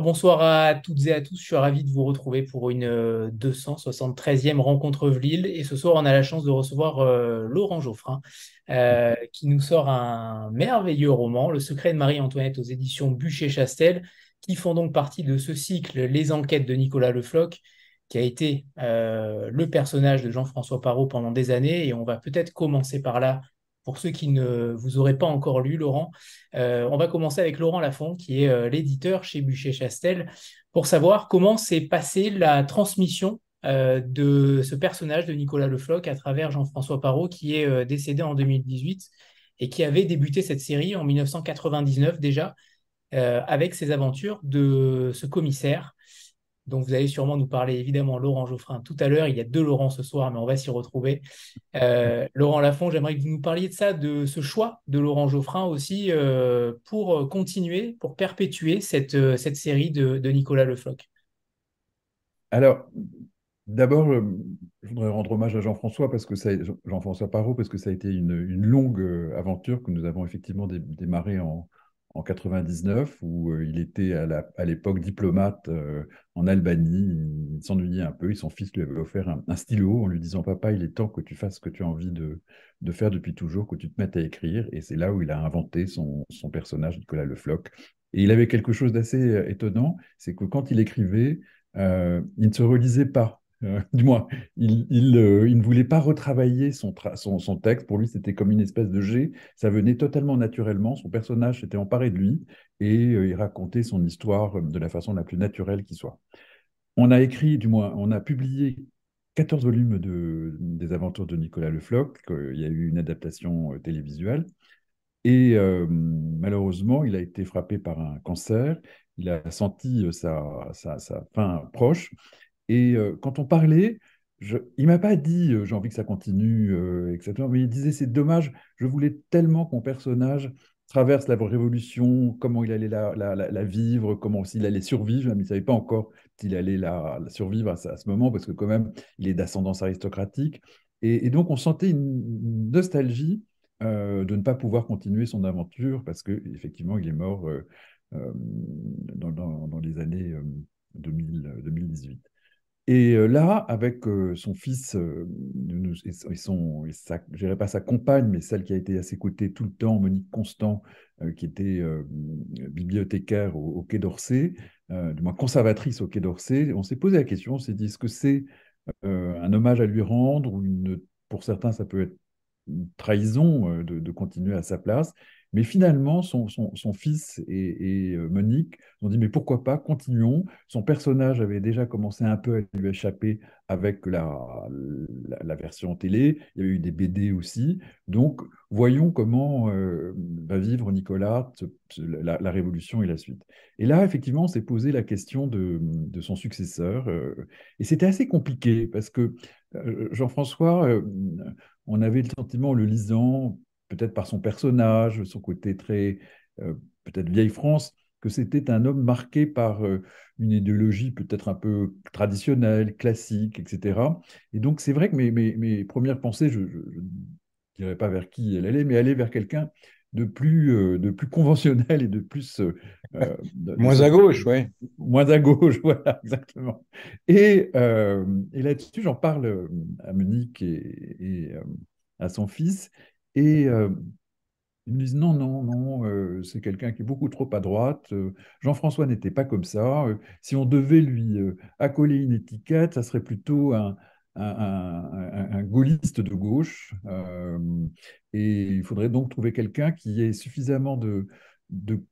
Bonsoir à toutes et à tous, je suis ravi de vous retrouver pour une euh, 273e rencontre Vlil et ce soir on a la chance de recevoir euh, Laurent Geoffrin euh, qui nous sort un merveilleux roman, Le secret de Marie-Antoinette aux éditions Bûcher-Chastel qui font donc partie de ce cycle Les enquêtes de Nicolas Le Floch qui a été euh, le personnage de Jean-François Parot pendant des années. Et on va peut-être commencer par là pour ceux qui ne vous auraient pas encore lu, Laurent, euh, on va commencer avec Laurent Lafont, qui est euh, l'éditeur chez Bûcher-Chastel, pour savoir comment s'est passée la transmission euh, de ce personnage de Nicolas Le Floch à travers Jean-François Parot, qui est décédé en 2018 et qui avait débuté cette série en 1999 déjà, avec ses aventures de ce commissaire donc vous allez sûrement nous parler évidemment Laurent Geoffrin tout à l'heure. Il y a deux Laurent ce soir, mais on va s'y retrouver. Euh, Laurent Lafont, j'aimerais que vous nous parliez de ça, de ce choix de Laurent Geoffrin aussi euh, pour continuer, pour perpétuer cette, euh, série de, Nicolas Le Floch. Alors, d'abord, euh, je voudrais rendre hommage à Jean-François parce que Jean-François Parot, parce que ça a été une, une longue euh, aventure que nous avons effectivement dé- démarrée en, en 99, où euh, il était à l'époque diplomate euh, en Albanie. Il s'ennuyait un peu et son fils lui avait offert un, stylo en lui disant, Papa, il est temps que tu fasses ce que tu as envie de, faire depuis toujours, que tu te mettes à écrire. Et c'est là où il a inventé son, son personnage, Nicolas Le Floch. Et il avait quelque chose d'assez euh, étonnant, c'est que quand il écrivait, il ne se relisait pas. Euh, du moins, euh, il ne voulait pas retravailler son, texte. Pour lui, c'était comme une espèce de jet. Ça venait totalement naturellement. Son personnage s'était emparé de lui et euh, il racontait son histoire de la façon la plus naturelle qui soit. On a écrit, du moins, on a publié 14 volumes de, des aventures de Nicolas Le Floch. Il y a eu une adaptation télévisuelle. Et malheureusement, il a été frappé par un cancer. Il a senti sa, sa fin proche. Et euh, quand on parlait, je, il m'a pas dit euh, j'ai envie que ça continue, euh, etc. Mais il disait c'est dommage, je voulais tellement que mon personnage traverse la révolution, comment il allait la, vivre, comment s'il allait survivre. Mais il ne savait pas encore s'il allait la, survivre à, ce- moment, parce que quand même, il est d'ascendance aristocratique. Et, donc, on sentait une, nostalgie de ne pas pouvoir continuer son aventure, parce que effectivement, il est mort dans, les années euh, 2000, 2018. Et là, avec son fils et son, et sa, je dirais pas sa compagne, mais celle qui a été à ses côtés tout le temps, Monique Constant, qui était bibliothécaire au, Quai d'Orsay, du moins conservatrice au Quai d'Orsay, on s'est posé la question, on s'est dit, est-ce que c'est un hommage à lui rendre ou pour certains, ça peut être une trahison de continuer à sa place? Mais finalement, son, fils et, et, euh, Monique ont dit, mais pourquoi pas, continuons. Son personnage avait déjà commencé un peu à lui échapper avec la, la, la version télé. Il y avait eu des BD aussi. Donc, voyons comment euh, va vivre Nicolas, la, Révolution et la suite. Et là, effectivement, on s'est posé la question de, son successeur. euh, et c'était assez compliqué parce que Jean-François, on avait le sentiment, en le lisant, peut-être par son personnage, son côté très, euh, peut-être vieille France, que c'était un homme marqué par euh, une idéologie peut-être un peu traditionnelle, classique, etc. Et donc, c'est vrai que mes, mes, mes premières pensées, je ne dirais pas vers qui elle allait, mais aller vers quelqu'un de plus, euh, de plus conventionnel et de plus euh, de, Moins à gauche, oui. moins à gauche, voilà, exactement. Et, et là-dessus, j'en parle à Monique et, et, à son fils, et euh, ils me disent non, non, non, euh, c'est quelqu'un qui est beaucoup trop à droite. euh, Jean-François n'était pas comme ça. si on devait lui accoler une étiquette, ça serait plutôt un, gaulliste de gauche. et il faudrait donc trouver quelqu'un qui ait suffisamment de,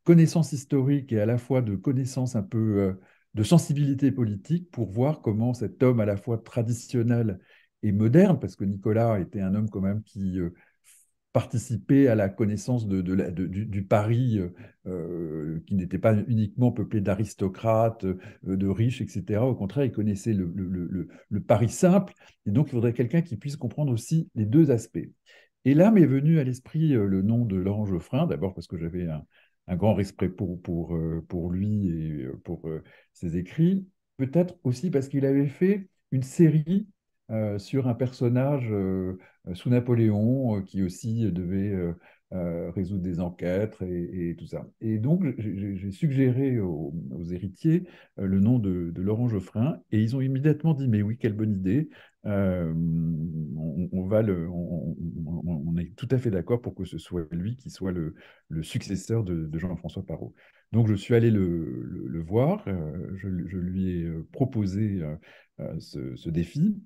connaissances historiques et à la fois de connaissances un peu de sensibilité politique pour voir comment cet homme à la fois traditionnel et moderne, parce que Nicolas était un homme quand même qui participait à la connaissance du, Paris euh, euh, qui n'était pas uniquement peuplé d'aristocrates, euh, de riches, etc. Au contraire, il connaissait le, Paris simple, et donc il faudrait quelqu'un qui puisse comprendre aussi les deux aspects. Et là m'est venu à l'esprit le nom de Laurent Geoffrin, d'abord parce que j'avais un, grand respect pour, lui et pour ses écrits, peut-être aussi parce qu'il avait fait une série sur un personnage sous Napoléon euh, qui aussi devait euh, résoudre des enquêtes et, tout ça. Et donc, j'ai suggéré aux, héritiers le nom de, Laurent Geoffrin et ils ont immédiatement dit, mais oui, quelle bonne idée. on, va on, est tout à fait d'accord pour que ce soit lui qui soit le, successeur de, Jean-François Parot. Donc je suis allé le, voir, je, lui ai proposé ce, défi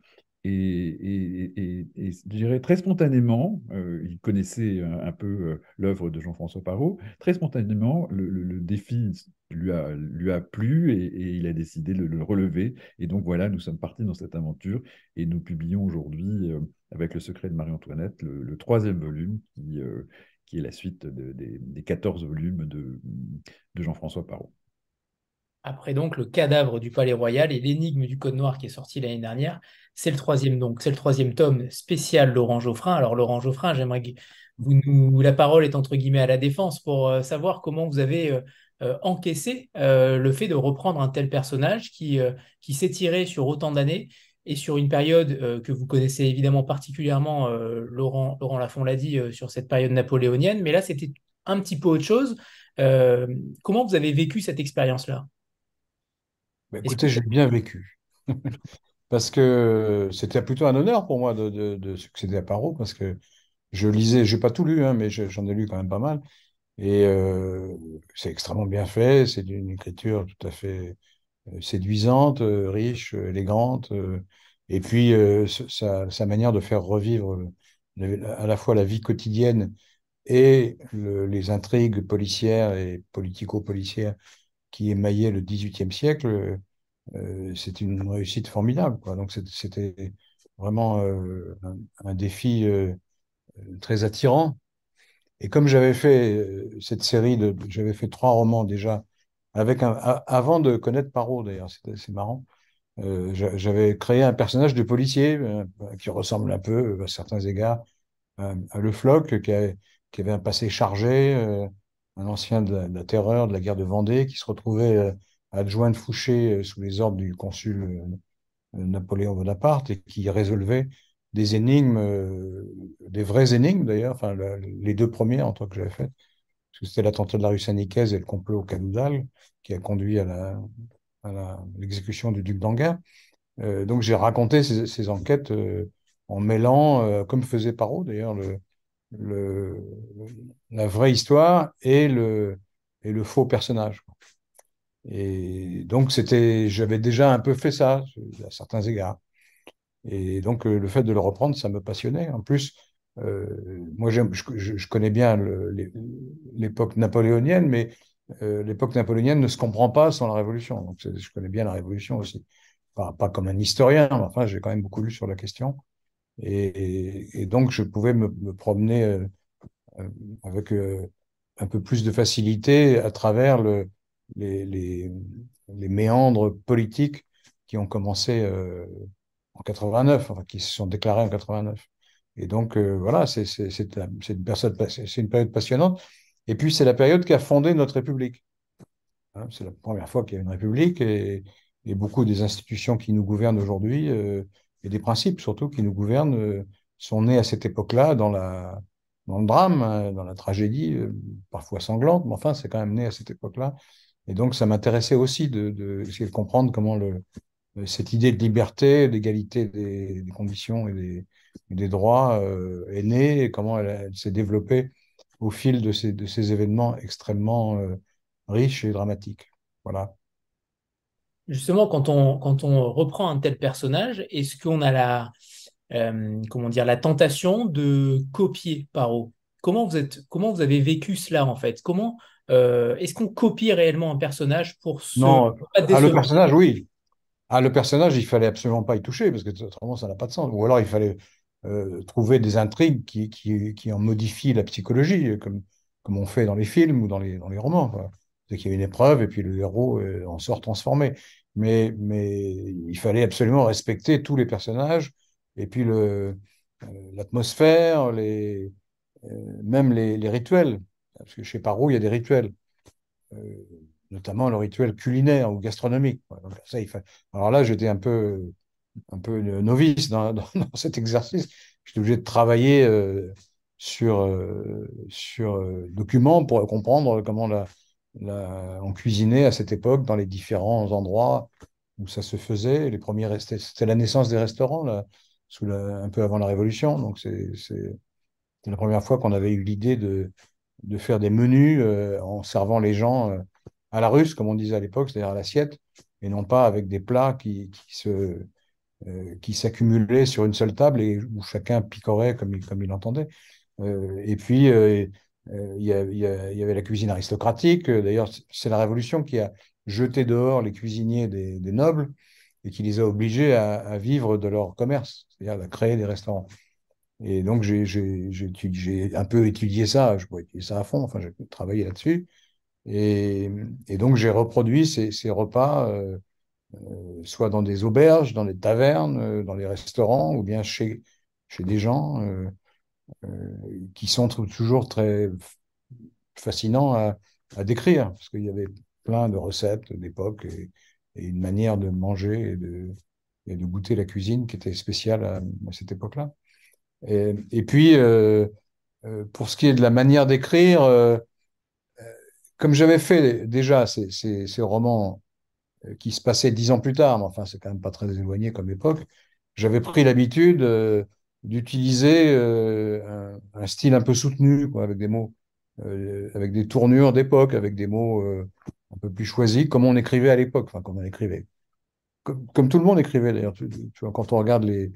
et, je dirais très spontanément, euh, il connaissait un, peu euh, l'œuvre de Jean-François Parot, très spontanément, le, défi lui a, plu et, il a décidé de le relever. Et donc voilà, nous sommes partis dans cette aventure et nous publions aujourd'hui, euh, avec Le secret de Marie-Antoinette, le, troisième volume qui, est la suite des 14 volumes de, de Jean-François Parot. Après donc le cadavre du Palais Royal et l'énigme du Code Noir qui est sorti l'année dernière, c'est le troisième donc, c'est le troisième tome spécial Laurent Geoffrin. Alors Laurent Geoffrin, j'aimerais que vous nous, la parole est entre guillemets à la défense pour euh, savoir comment vous avez euh, euh, encaissé le fait de reprendre un tel personnage qui, qui s'est tiré sur autant d'années et sur une période que vous connaissez évidemment particulièrement, Laurent, Laurent Lafont l'a dit, sur cette période napoléonienne, mais là c'était un petit peu autre chose. comment vous avez vécu cette expérience-là? Bah, écoutez, j'ai bien vécu. parce que c'était plutôt un honneur pour moi de, succéder à Parot, parce que je lisais, je n'ai pas tout lu, hein, mais j'en ai lu quand même pas mal. Et euh, c'est extrêmement bien fait, c'est une écriture tout à fait euh, séduisante, euh, riche, élégante. et puis, sa, manière de faire revivre à la fois la vie quotidienne et les intrigues policières et politico-policières qui émaillait le XVIIIe siècle, euh, c'était une réussite formidable. Donc c'était vraiment euh, un, défi euh, très attirant. Et comme j'avais fait cette série, j'avais fait trois romans déjà, avec avant de connaître Parot d'ailleurs, c'est marrant. j'avais créé un personnage de policier qui ressemble un peu à certains égards à Le Floc, qui avait un passé chargé, un ancien de la, terreur, de la guerre de Vendée, qui se retrouvait euh, adjoint de Fouché euh, sous les ordres du consul euh, Napoléon Bonaparte et qui résolvait des énigmes, des vraies énigmes d'ailleurs, enfin les deux premières en tant que j'avais faites, parce que c'était l'attentat de la rue Saint-Nicaise et le complot au Cadoudal qui a conduit à l'exécution du duc d'Anguin. donc j'ai raconté ces, enquêtes en mêlant, comme faisait Parot d'ailleurs, le, la vraie histoire et le, faux personnage. Et donc, j'avais déjà un peu fait ça, à certains égards. Et donc, le fait de le reprendre, ça me passionnait. En plus, euh, moi, je, je, connais bien l'époque napoléonienne, mais euh, l'époque napoléonienne ne se comprend pas sans la Révolution. Donc, je connais bien la Révolution aussi. Pas, pas comme un historien, mais enfin, j'ai quand même beaucoup lu sur la question. Et, donc, je pouvais me, promener euh, euh, avec euh, un peu plus de facilité à travers le, les, méandres politiques qui ont commencé en 89, enfin, qui se sont déclarés en 89. Et donc, voilà, c'est une, période passionnante. Et puis, c'est la période qui a fondé notre République. Hein, c'est la première fois qu'il y a une République et, beaucoup des institutions qui nous gouvernent aujourd'hui et des principes surtout qui nous gouvernent euh, sont nés à cette époque-là dans, le drame, hein, dans la tragédie, euh, parfois sanglante, mais enfin, c'est quand même né à cette époque-là. Et donc, ça m'intéressait aussi de, de, comprendre comment euh, cette idée de liberté, d'égalité des, conditions et des, droits est née et comment elle, s'est développée au fil de ces événements extrêmement riches et dramatiques. Voilà justement, quand on, quand on reprend un tel personnage, est-ce qu'on a la, euh, comment dire, la tentation de copier Paro? Comment vous, êtes, comment vous avez vécu cela en fait? Comment euh, est-ce qu'on copie réellement un personnage pour se non ah, le personnage oui. Ah le personnage il fallait absolument pas y toucher parce que autrement ça n'a pas de sens. Ou alors il fallait euh, trouver des intrigues qui, qui, qui, en modifient la psychologie comme comme on fait dans les films ou dans les dans les romans c'est qu'il y a une épreuve et puis le héros en sort transformé mais, il fallait absolument respecter tous les personnages, et puis euh, l'atmosphère, euh, même les, rituels. Parce que chez Parot, il y a des rituels, euh, notamment le rituel culinaire ou gastronomique. Alors là, j'étais un peu, novice dans, cet exercice. J'étais obligé de travailler sur, sur document pour comprendre comment la, on cuisinait à cette époque dans les différents endroits où ça se faisait. Les premiers c'était la naissance des restaurants un peu avant la Révolution. Donc c'est la première fois qu'on avait eu l'idée de, faire des menus en servant les gens à la russe, comme on disait à l'époque, c'est-à-dire à l'assiette, et non pas avec des plats qui, euh, s'accumulaient sur une seule table et où chacun picorait comme il, comme il entendait. Euh, et puis, euh, il y, avait la cuisine aristocratique. D'ailleurs, c'est la Révolution qui a jeté dehors les cuisiniers des, nobles et qui les a obligés à, vivre de leur commerce, c'est-à-dire à créer des restaurants. Et donc, j'ai un peu étudié ça, je pourrais étudier ça à fond, enfin, j'ai travaillé là-dessus. Et, donc, j'ai reproduit ces, repas euh, euh, soit dans des auberges, dans des tavernes, euh, dans les restaurants, ou bien chez, chez des gens euh, qui sont toujours très fascinants à, décrire, parce qu'il y avait plein de recettes d'époque et, une manière de manger et de, goûter la cuisine qui était spéciale à, cette époque-là. Et, puis, euh, pour ce qui est de la manière d'écrire, euh, comme j'avais fait déjà ces, romans euh, qui se passait dix ans plus tard, mais enfin, c'est quand même pas très éloigné comme époque, j'avais pris l'habitude euh, d'utiliser euh, un, style un peu soutenu, avec des mots, euh, avec des tournures d'époque, avec des mots euh, un peu plus choisis, comme on écrivait à l'époque, enfin, comme on écrivait. Comme, tout le monde écrivait, d'ailleurs. Quand on regarde les.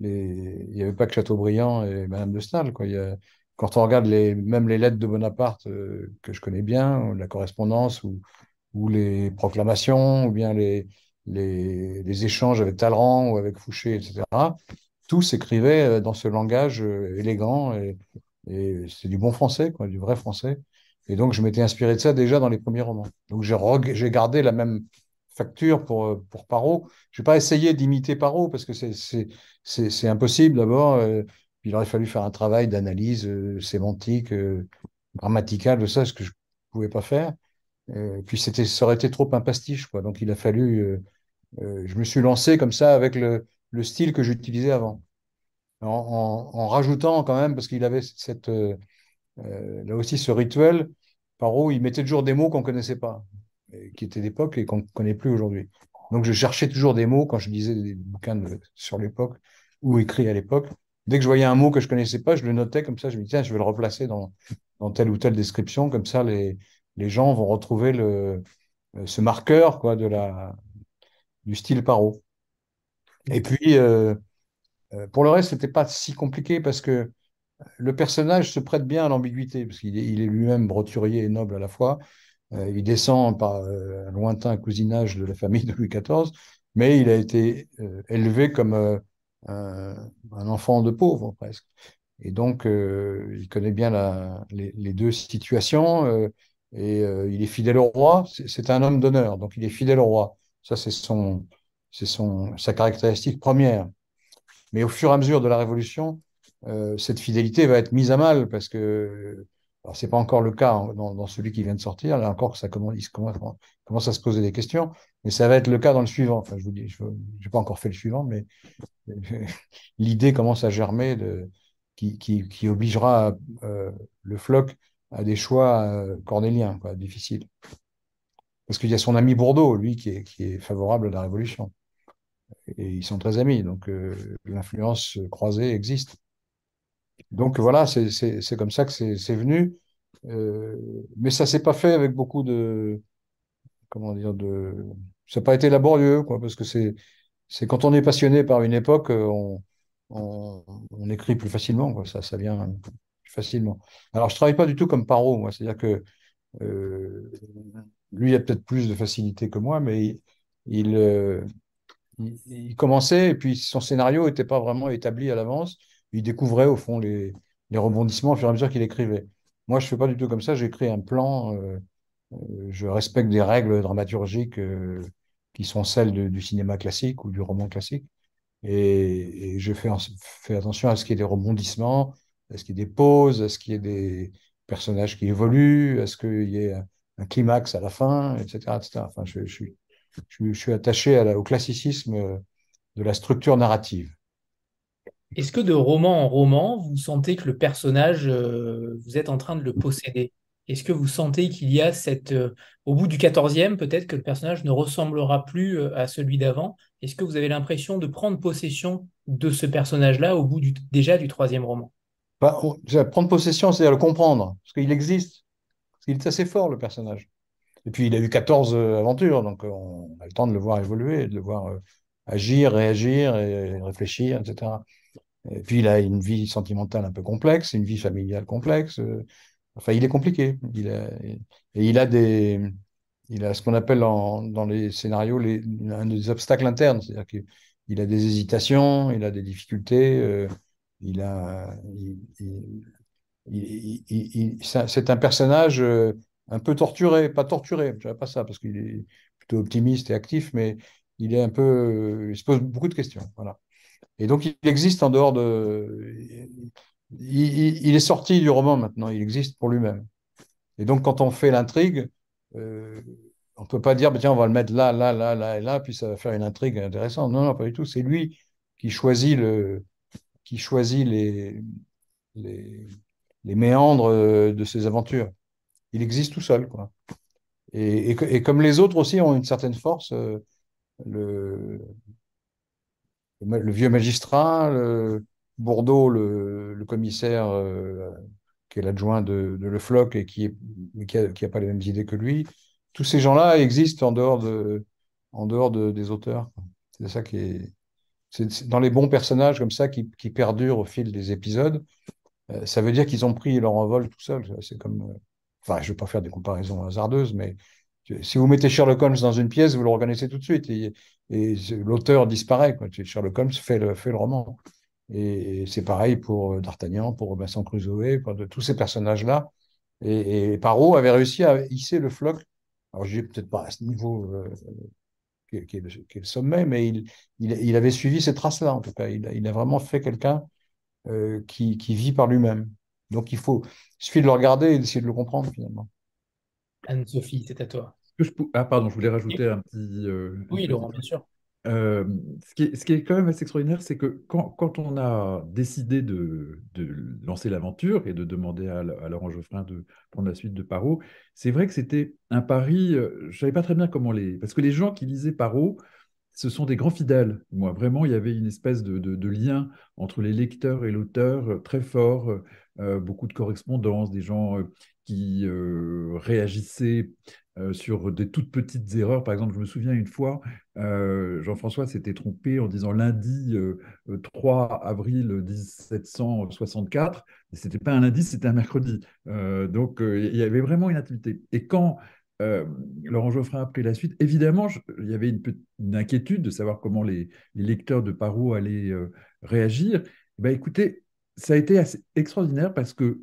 les... Il n'y avait pas que Chateaubriand et Madame de Staël, quoi. Quand on regarde les, même les lettres de Bonaparte que je connais bien, la correspondance ou, ou les proclamations, ou bien les, les, les, échanges avec Talleyrand ou avec Fouché, etc. Tout s'écrivait euh, dans ce langage euh, élégant et, et c'est du bon français, du vrai français. Et donc, je m'étais inspiré de ça déjà dans les premiers romans. Donc, j'ai gardé la même facture pour, euh, pour Parot. Je n'ai pas essayé d'imiter Parot parce que c'est impossible d'abord. il aurait fallu faire un travail d'analyse sémantique, grammaticale de ça, ce que je ne pouvais pas faire. Puis ça aurait été trop un pastiche. Donc il a fallu. Je me suis lancé comme ça avec le, le style que j'utilisais avant, en, rajoutant quand même parce qu'il avait cette là aussi ce rituel par où il mettait toujours des mots qu'on connaissait pas, qui étaient d'époque et qu'on ne connaît plus aujourd'hui. Donc je cherchais toujours des mots quand je lisais des bouquins sur l'époque ou écrits à l'époque. Dès que je voyais un mot que je connaissais pas, je le notais comme ça. Je me disais, je vais le replacer dans, dans telle ou telle description. Comme ça, les, les gens vont retrouver le, euh, ce marqueur quoi, de la, du style paro. Et puis, euh, euh pour le reste, c'était pas si compliqué parce que le personnage se prête bien à l'ambiguïté, parce qu'il est, lui-même broturier et noble à la fois. Euh, il descend par un lointain cousinage de la famille de Louis XIV, mais il a été élevé comme un, enfant de pauvre, presque. Et donc, il connaît bien les, les, deux situations et il est fidèle au roi. C'est un homme d'honneur, donc il est fidèle au roi. Ça, c'est son, c'est sa caractéristique première. Mais au fur et à mesure de la Révolution, euh, cette fidélité va être mise à mal parce que, alors c'est pas encore le cas dans, celui qui vient de sortir. Là encore, ça commence, il commence, à se poser des questions, mais ça va être le cas dans le suivant. Enfin, je vous dis, je n'ai pas encore fait le suivant, mais l'idée commence à germer qui, qui, qui obligera euh, le floc à des choix euh, cornéliens, difficiles. Parce qu'il y a son ami Bourdeau, lui, qui est, qui est favorable à la Révolution. Et ils sont très amis, donc euh, l'influence croisée existe. Donc voilà, c'est comme ça que c'est venu. Euh, mais ça s'est pas fait avec beaucoup de. Comment dire de, Ça n'a pas été laborieux, quoi, parce que c'est quand on est passionné par une époque, on, on, on écrit plus facilement, quoi. Ça, ça vient facilement. Alors, je travaille pas du tout comme paro, moi. C'est-à-dire que euh, lui a peut-être plus de facilité que moi, mais il, euh, il, commençait et puis son scénario n'était pas vraiment établi à l'avance. Il découvrait au fond les, rebondissements au fur et à mesure qu'il écrivait. Moi, je fais pas du tout comme ça. J'écris un plan. Euh, je respecte des règles dramaturgiques euh, qui sont celles du cinéma classique ou du roman classique. Et, je fais, attention à ce qu'il y ait des rebondissements, est-ce qu'il y a des pauses Est-ce qu'il y a des personnages qui évoluent Est-ce qu'il y a un climax à la fin, etc. Enfin, je, suis, je, je, suis attaché à la, au classicisme de la structure narrative. Est-ce que de roman en roman, vous sentez que le personnage, euh, vous êtes en train de le posséder? Est-ce que vous sentez qu'il y a cette... euh, au bout du quatorzième, peut-être que le personnage ne ressemblera plus euh, à celui d'avant? Est-ce que vous avez l'impression de prendre possession de ce personnage-là au bout du, déjà du troisième roman? Bah, prendre possession, c'est-à-dire le comprendre, parce qu'il existe. Parce qu'il est assez fort, le personnage. Et puis, il a eu 14 euh, aventures, donc euh, on a le temps de le voir évoluer, de le voir euh, agir, réagir, et réfléchir, etc. Et puis, il a une vie sentimentale un peu complexe, une vie familiale complexe. euh, Enfin, il est compliqué. Il a, et il a des, il a ce qu'on appelle dans les scénarios un des obstacles internes. C'est-à-dire qu'il a des hésitations, il a des difficultés, euh, il a, il- il- il- c'est un personnage euh, un peu torturé, pas torturé, je dirais pas ça, parce qu'il est plutôt optimiste et actif, mais il est un peu, euh, il se pose beaucoup de questions. Voilà. Et donc, il existe en dehors de. Il, est sorti du roman maintenant, il existe pour lui-même. Et donc, quand on fait l'intrigue, euh, on ne peut pas dire, bah, tiens, on va le mettre là, là, là, là et là, puis ça va faire une intrigue intéressante. Non, non, pas du tout. C'est lui qui choisit, le, qui choisit les, les, les méandres euh, de ses aventures. Il existe tout seul, quoi. Et, comme les autres aussi ont une certaine force, euh, le, vieux magistrat, le, Bourdeau, le, commissaire euh, qui est l'adjoint de, Le Floch et qui est, qui a, qui a pas les mêmes idées que lui, tous ces gens-là existent en dehors des auteurs. C'est ça qui est, c'est dans les bons personnages comme ça qui, perdurent au fil des épisodes. euh, ça veut dire qu'ils ont pris leur envol tout seuls. C'est comme, enfin, je ne vais pas faire des comparaisons hasardeuses, mais si vous mettez Sherlock Holmes dans une pièce, vous le reconnaissez tout de suite et, l'auteur disparaît. Sherlock Holmes fait le, roman. Et, c'est pareil pour euh, D'Artagnan, pour Robinson Crusoe, pour tous ces personnages-là. Et, et avait réussi à hisser le floc. Alors, je peut-être pas à ce niveau euh, qui, est, le, sommet, mais il, avait suivi ces traces-là, en tout cas. Il, a vraiment fait quelqu'un euh, qui, vit par lui-même. Donc, il faut, il suffit de le regarder et d'essayer de le comprendre, finalement. Anne-Sophie, c'est à toi. Ah, pardon, je voulais rajouter un petit. Euh, oui. Laurent, bien sûr. Euh, ce, qui est, ce, qui est, quand même assez extraordinaire, c'est que quand, quand, on a décidé de, de lancer l'aventure et de demander à, à, Laurent Geoffrin de prendre la suite de Parot, c'est vrai que c'était un pari, euh, je ne savais pas très bien comment les... Parce que les gens qui lisaient Parot, ce sont des grands fidèles. Moi, vraiment, il y avait une espèce de, de, de lien entre les lecteurs et l'auteur euh, très fort, euh, beaucoup de correspondances, des gens euh, qui réagissaient euh, sur des toutes petites erreurs. Par exemple, je me souviens une fois, euh, Jean-François s'était trompé en disant lundi euh, 3 avril 1764. Ce n'était pas un lundi, c'était un mercredi. Euh, donc, il y avait vraiment une intimité. Et quand Laurent Geoffrin a pris la suite, évidemment, il y avait une, inquiétude de savoir comment les, lecteurs de Parot allaient réagir. Ben, écoutez, ça a été assez extraordinaire parce que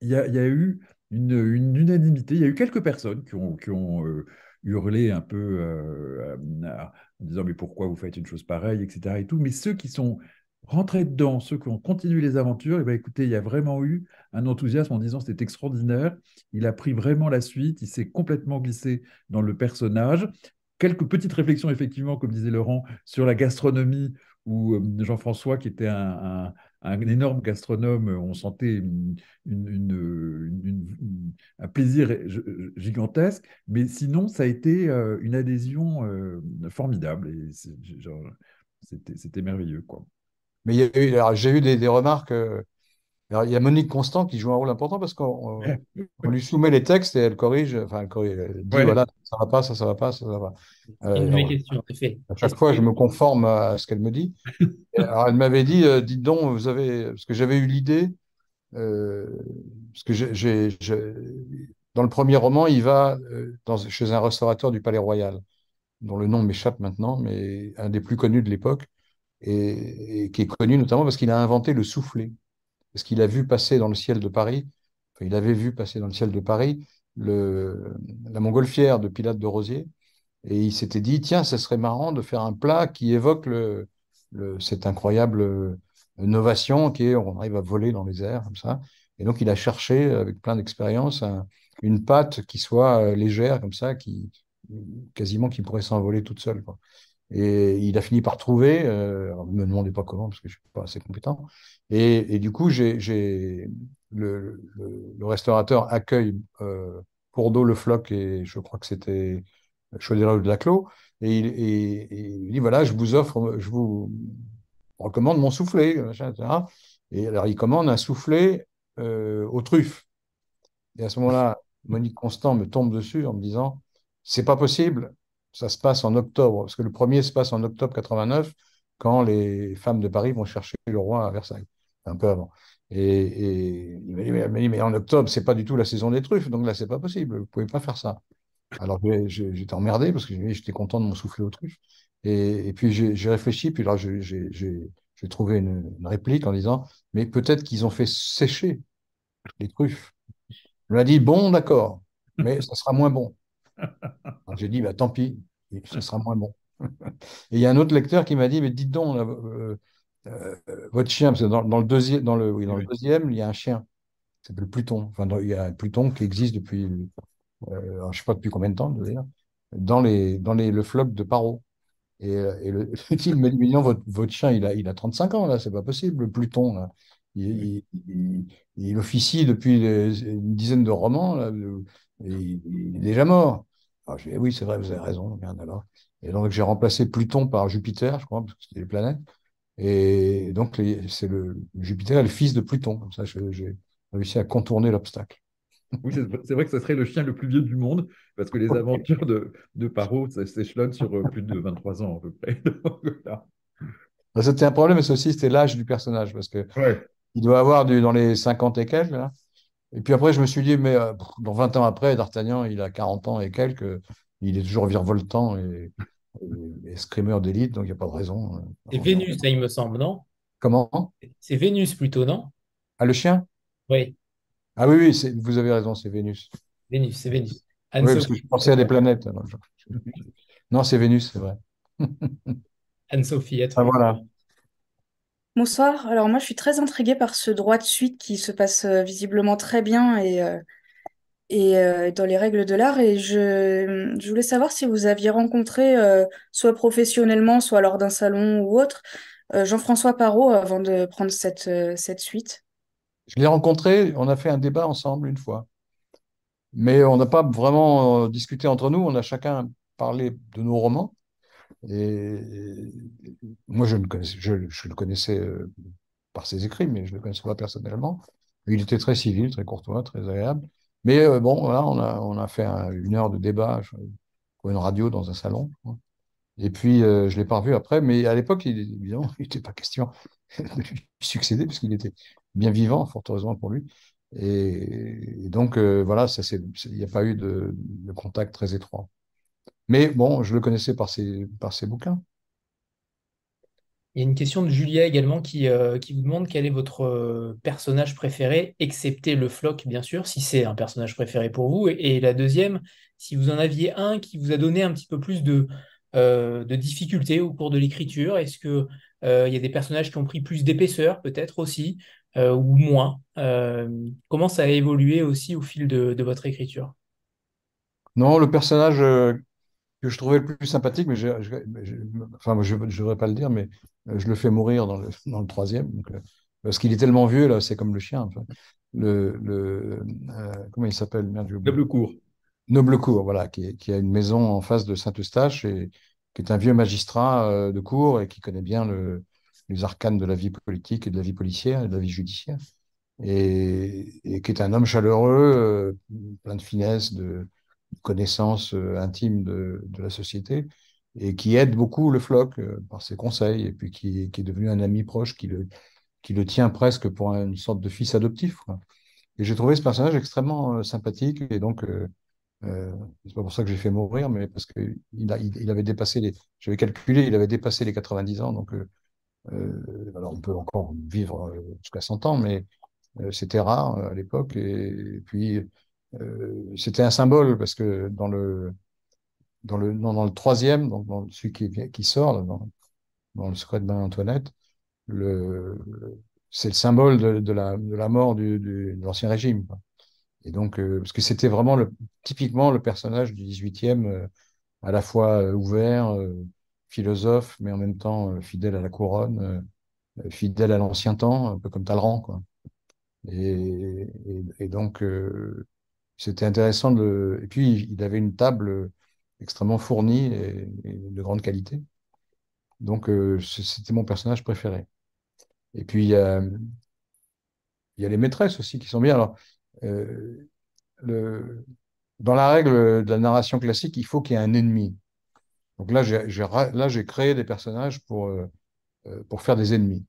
il y, a, eu une, unanimité. Il y a eu quelques personnes qui ont, qui ont euh, hurlé un peu euh, en disant mais pourquoi vous faites une chose pareille, etc. Et tout. Mais ceux qui sont rentrés dedans, ceux qui ont continué les aventures, et ben écoutez, il y a vraiment eu un enthousiasme en disant c'était extraordinaire. Il a pris vraiment la suite, il s'est complètement glissé dans le personnage. Quelques petites réflexions, effectivement, comme disait Laurent, sur la gastronomie, où euh, Jean-François, qui était un, un, énorme gastronome, on sentait un plaisir gigantesque, mais sinon, ça a été euh, une adhésion euh, formidable, et c'était merveilleux. Quoi. Mais j'ai eu des, remarques. euh, Alors, il y a Monique Constant qui joue un rôle important parce qu'on on lui soumet les textes et elle corrige, enfin, elle, corrige, elle dit Ouais. voilà, ça va pas, ça, ça va pas, ça, ça va. Euh, Une vraie alors, question, en effet. à chaque fois, que- je me conforme à ce qu'elle me dit. Alors, elle m'avait dit, euh, dites donc, vous avez, parce que j'avais eu l'idée, euh, parce que j'ai, dans le premier roman, il va euh, dans, chez un restaurateur du Palais Royal, dont le nom m'échappe maintenant, mais un des plus connus de l'époque, et, et qui est connu notamment parce qu'il a inventé le soufflé parce qu'il a vu passer dans le ciel de Paris, il avait vu passer dans le ciel de Paris la montgolfière de Pilate de Rosier, et il s'était dit, tiens, ça serait marrant de faire un plat qui évoque cette incroyable innovation qui est, on arrive à voler dans les airs, comme ça. Et donc, il a cherché, avec plein d'expérience, un- une pâte qui soit euh, légère, comme ça, qui quasiment qui pourrait s'envoler toute seule. Et il a fini par trouver, euh, ne me demandez pas comment, parce que je ne suis pas assez compétent. Et, du coup, le, restaurateur accueille euh, dos le floc, et je crois que c'était Chaudière de la Clos, et il, et, dit voilà, je vous offre, je vous recommande mon soufflé, etc. Et alors, il commande un soufflé euh, aux truffes. Et à ce moment-là, Monique Constant me tombe dessus en me disant c'est pas possible, ça se passe en octobre, parce que le premier se passe en octobre 89, quand les femmes de Paris vont chercher le roi à Versailles, un peu avant. Et, il m'a dit, mais, mais, en octobre, c'est pas du tout la saison des truffes, donc là, c'est pas possible, vous pouvez pas faire ça. Alors j'étais emmerdé parce que j'étais content de mon souffler aux truffes. Et, puis j'ai réfléchi, puis là j'ai trouvé une, une, réplique en disant, mais peut-être qu'ils ont fait sécher les truffes. On a dit, bon, d'accord, mais ça sera moins bon. J'ai dit, bah, tant pis, ça sera moins bon. Et il y a un autre lecteur qui m'a dit, mais dites donc, euh, euh, votre chien, parce que dans, dans le, deuxième, dans, le, oui, dans le deuxième, il y a un chien qui s'appelle Pluton. Enfin, il y a un Pluton qui existe depuis, euh, je ne sais pas depuis combien de temps, d'ailleurs, dans, les, dans les, le floc de Paro. Et, et le, il me dit, non, votre, votre, chien, il a, il a 35 ans, là, c'est pas possible, le Pluton, là. Il, il, il, officie depuis une dizaine de romans, là, et il est déjà mort. Alors, je dis, oui, c'est vrai, vous avez raison. Bien, alors. Et donc, j'ai remplacé Pluton par Jupiter, je crois, parce que c'était les planètes. Et donc, c'est le Jupiter est le fils de Pluton. Comme ça, j'ai réussi à contourner l'obstacle. Oui, c'est vrai que ce serait le chien le plus vieux du monde, parce que les aventures de, de Paro s'échelonnent sur euh, plus de 23 ans à peu près. Bah, c'était un problème, mais aussi, c'était l'âge du personnage, parce que ouais. il doit avoir du, dans les 50 et quelques. Là. Et puis après, je me suis dit, mais euh, dans 20 ans après, D'Artagnan, il a 40 ans et quelques, il est toujours virevoltant et, et, et screamer d'élite, donc il n'y a pas de raison. Hein. C'est Vénus, ça, il me semble, non? Comment? C'est Vénus plutôt, non? Ah, le chien? Oui. Ah oui, oui, vous avez raison, c'est Vénus. Vénus, c'est Vénus. oui, parce que je pensais à des planètes. Alors je... Non, c'est Vénus, c'est vrai. Anne-Sophie. Ah, voilà. Bonsoir. Alors moi, je suis très intriguée par ce droit de suite qui se passe euh, visiblement très bien et, euh, euh, dans les règles de l'art. Et je, voulais savoir si vous aviez rencontré, soit professionnellement, soit lors d'un salon ou autre, Jean-François Parot avant de prendre cette suite. Je l'ai rencontré, on a fait un débat ensemble une fois. Mais on n'a pas vraiment discuté entre nous, on a chacun parlé de nos romans. Moi, je, le connaissais euh, par ses écrits, mais je ne le connaissais pas personnellement. Il était très civil, très courtois, très agréable. Mais euh, bon, voilà, on a, fait un, une heure de débat pour une radio dans un salon. Et puis, euh, je ne l'ai pas revu après, mais à l'époque, il, évidemment, il n'était pas question de lui succéder, puisqu'il était bien vivant, fort heureusement pour lui. Et, donc, voilà, il n'y a pas eu de, contact très étroit. Mais bon, je le connaissais par ses, par ses bouquins. Il y a une question de Julia également qui, euh, qui vous demande quel est votre euh, personnage préféré, excepté le floc, bien sûr, si c'est un personnage préféré pour vous. Et, et, la deuxième, si vous en aviez un qui vous a donné un petit peu plus de, euh, de difficultés au cours de l'écriture. Est-ce qu'il euh, y a des personnages qui ont pris plus d'épaisseur, peut-être aussi, ou moins Comment ça a évolué aussi au fil de, de votre écriture? Non, le personnage que je trouvais le plus sympathique, mais je, je, je enfin, je ne devrais pas le dire, mais je le fais mourir dans le, dans le troisième. Donc, parce qu'il est tellement vieux, là, c'est comme le chien. Enfin. Le, le euh, comment il s'appelle? Noblecourt. Noblecourt, voilà, qui, qui, a une maison en face de Saint-Eustache et qui est un vieux magistrat euh, de cour et qui connaît bien le, les arcanes de la vie politique et de la vie policière et de la vie judiciaire. Et, et qui est un homme chaleureux, euh, plein de finesse, de, connaissance euh, intime de, la société et qui aide beaucoup le floc euh, par ses conseils et puis qui, est devenu un ami proche qui le, qui le tient presque pour une sorte de fils adoptif. Et j'ai trouvé ce personnage extrêmement euh, sympathique et donc c'est pas pour ça que j'ai fait mourir, mais parce que il, a, il, avait dépassé les, j'avais calculé, il avait dépassé les 90 ans, donc alors on peut encore vivre jusqu'à 100 ans, mais c'était rare à l'époque et, puis c'était un symbole parce que dans le dans le dans, le troisième, donc celui qui, qui sort dans, le secret de Marie-Antoinette, le, c'est le symbole de, la, de la mort de l'ancien régime. Et donc, euh, parce que c'était vraiment typiquement le personnage du 18e, euh, à la fois ouvert, philosophe, mais en même temps fidèle à la couronne, fidèle à l'ancien temps, un peu comme Talleyrand, quoi. Et, donc, c'était intéressant de. Et puis, il avait une table extrêmement fournie et, de grande qualité. Donc, c'était mon personnage préféré. Et puis, il y a, les maîtresses aussi qui sont bien. Alors, le, dans la règle de la narration classique, il faut qu'il y ait un ennemi. Donc là, j'ai créé des personnages pour, euh, euh, pour faire des ennemis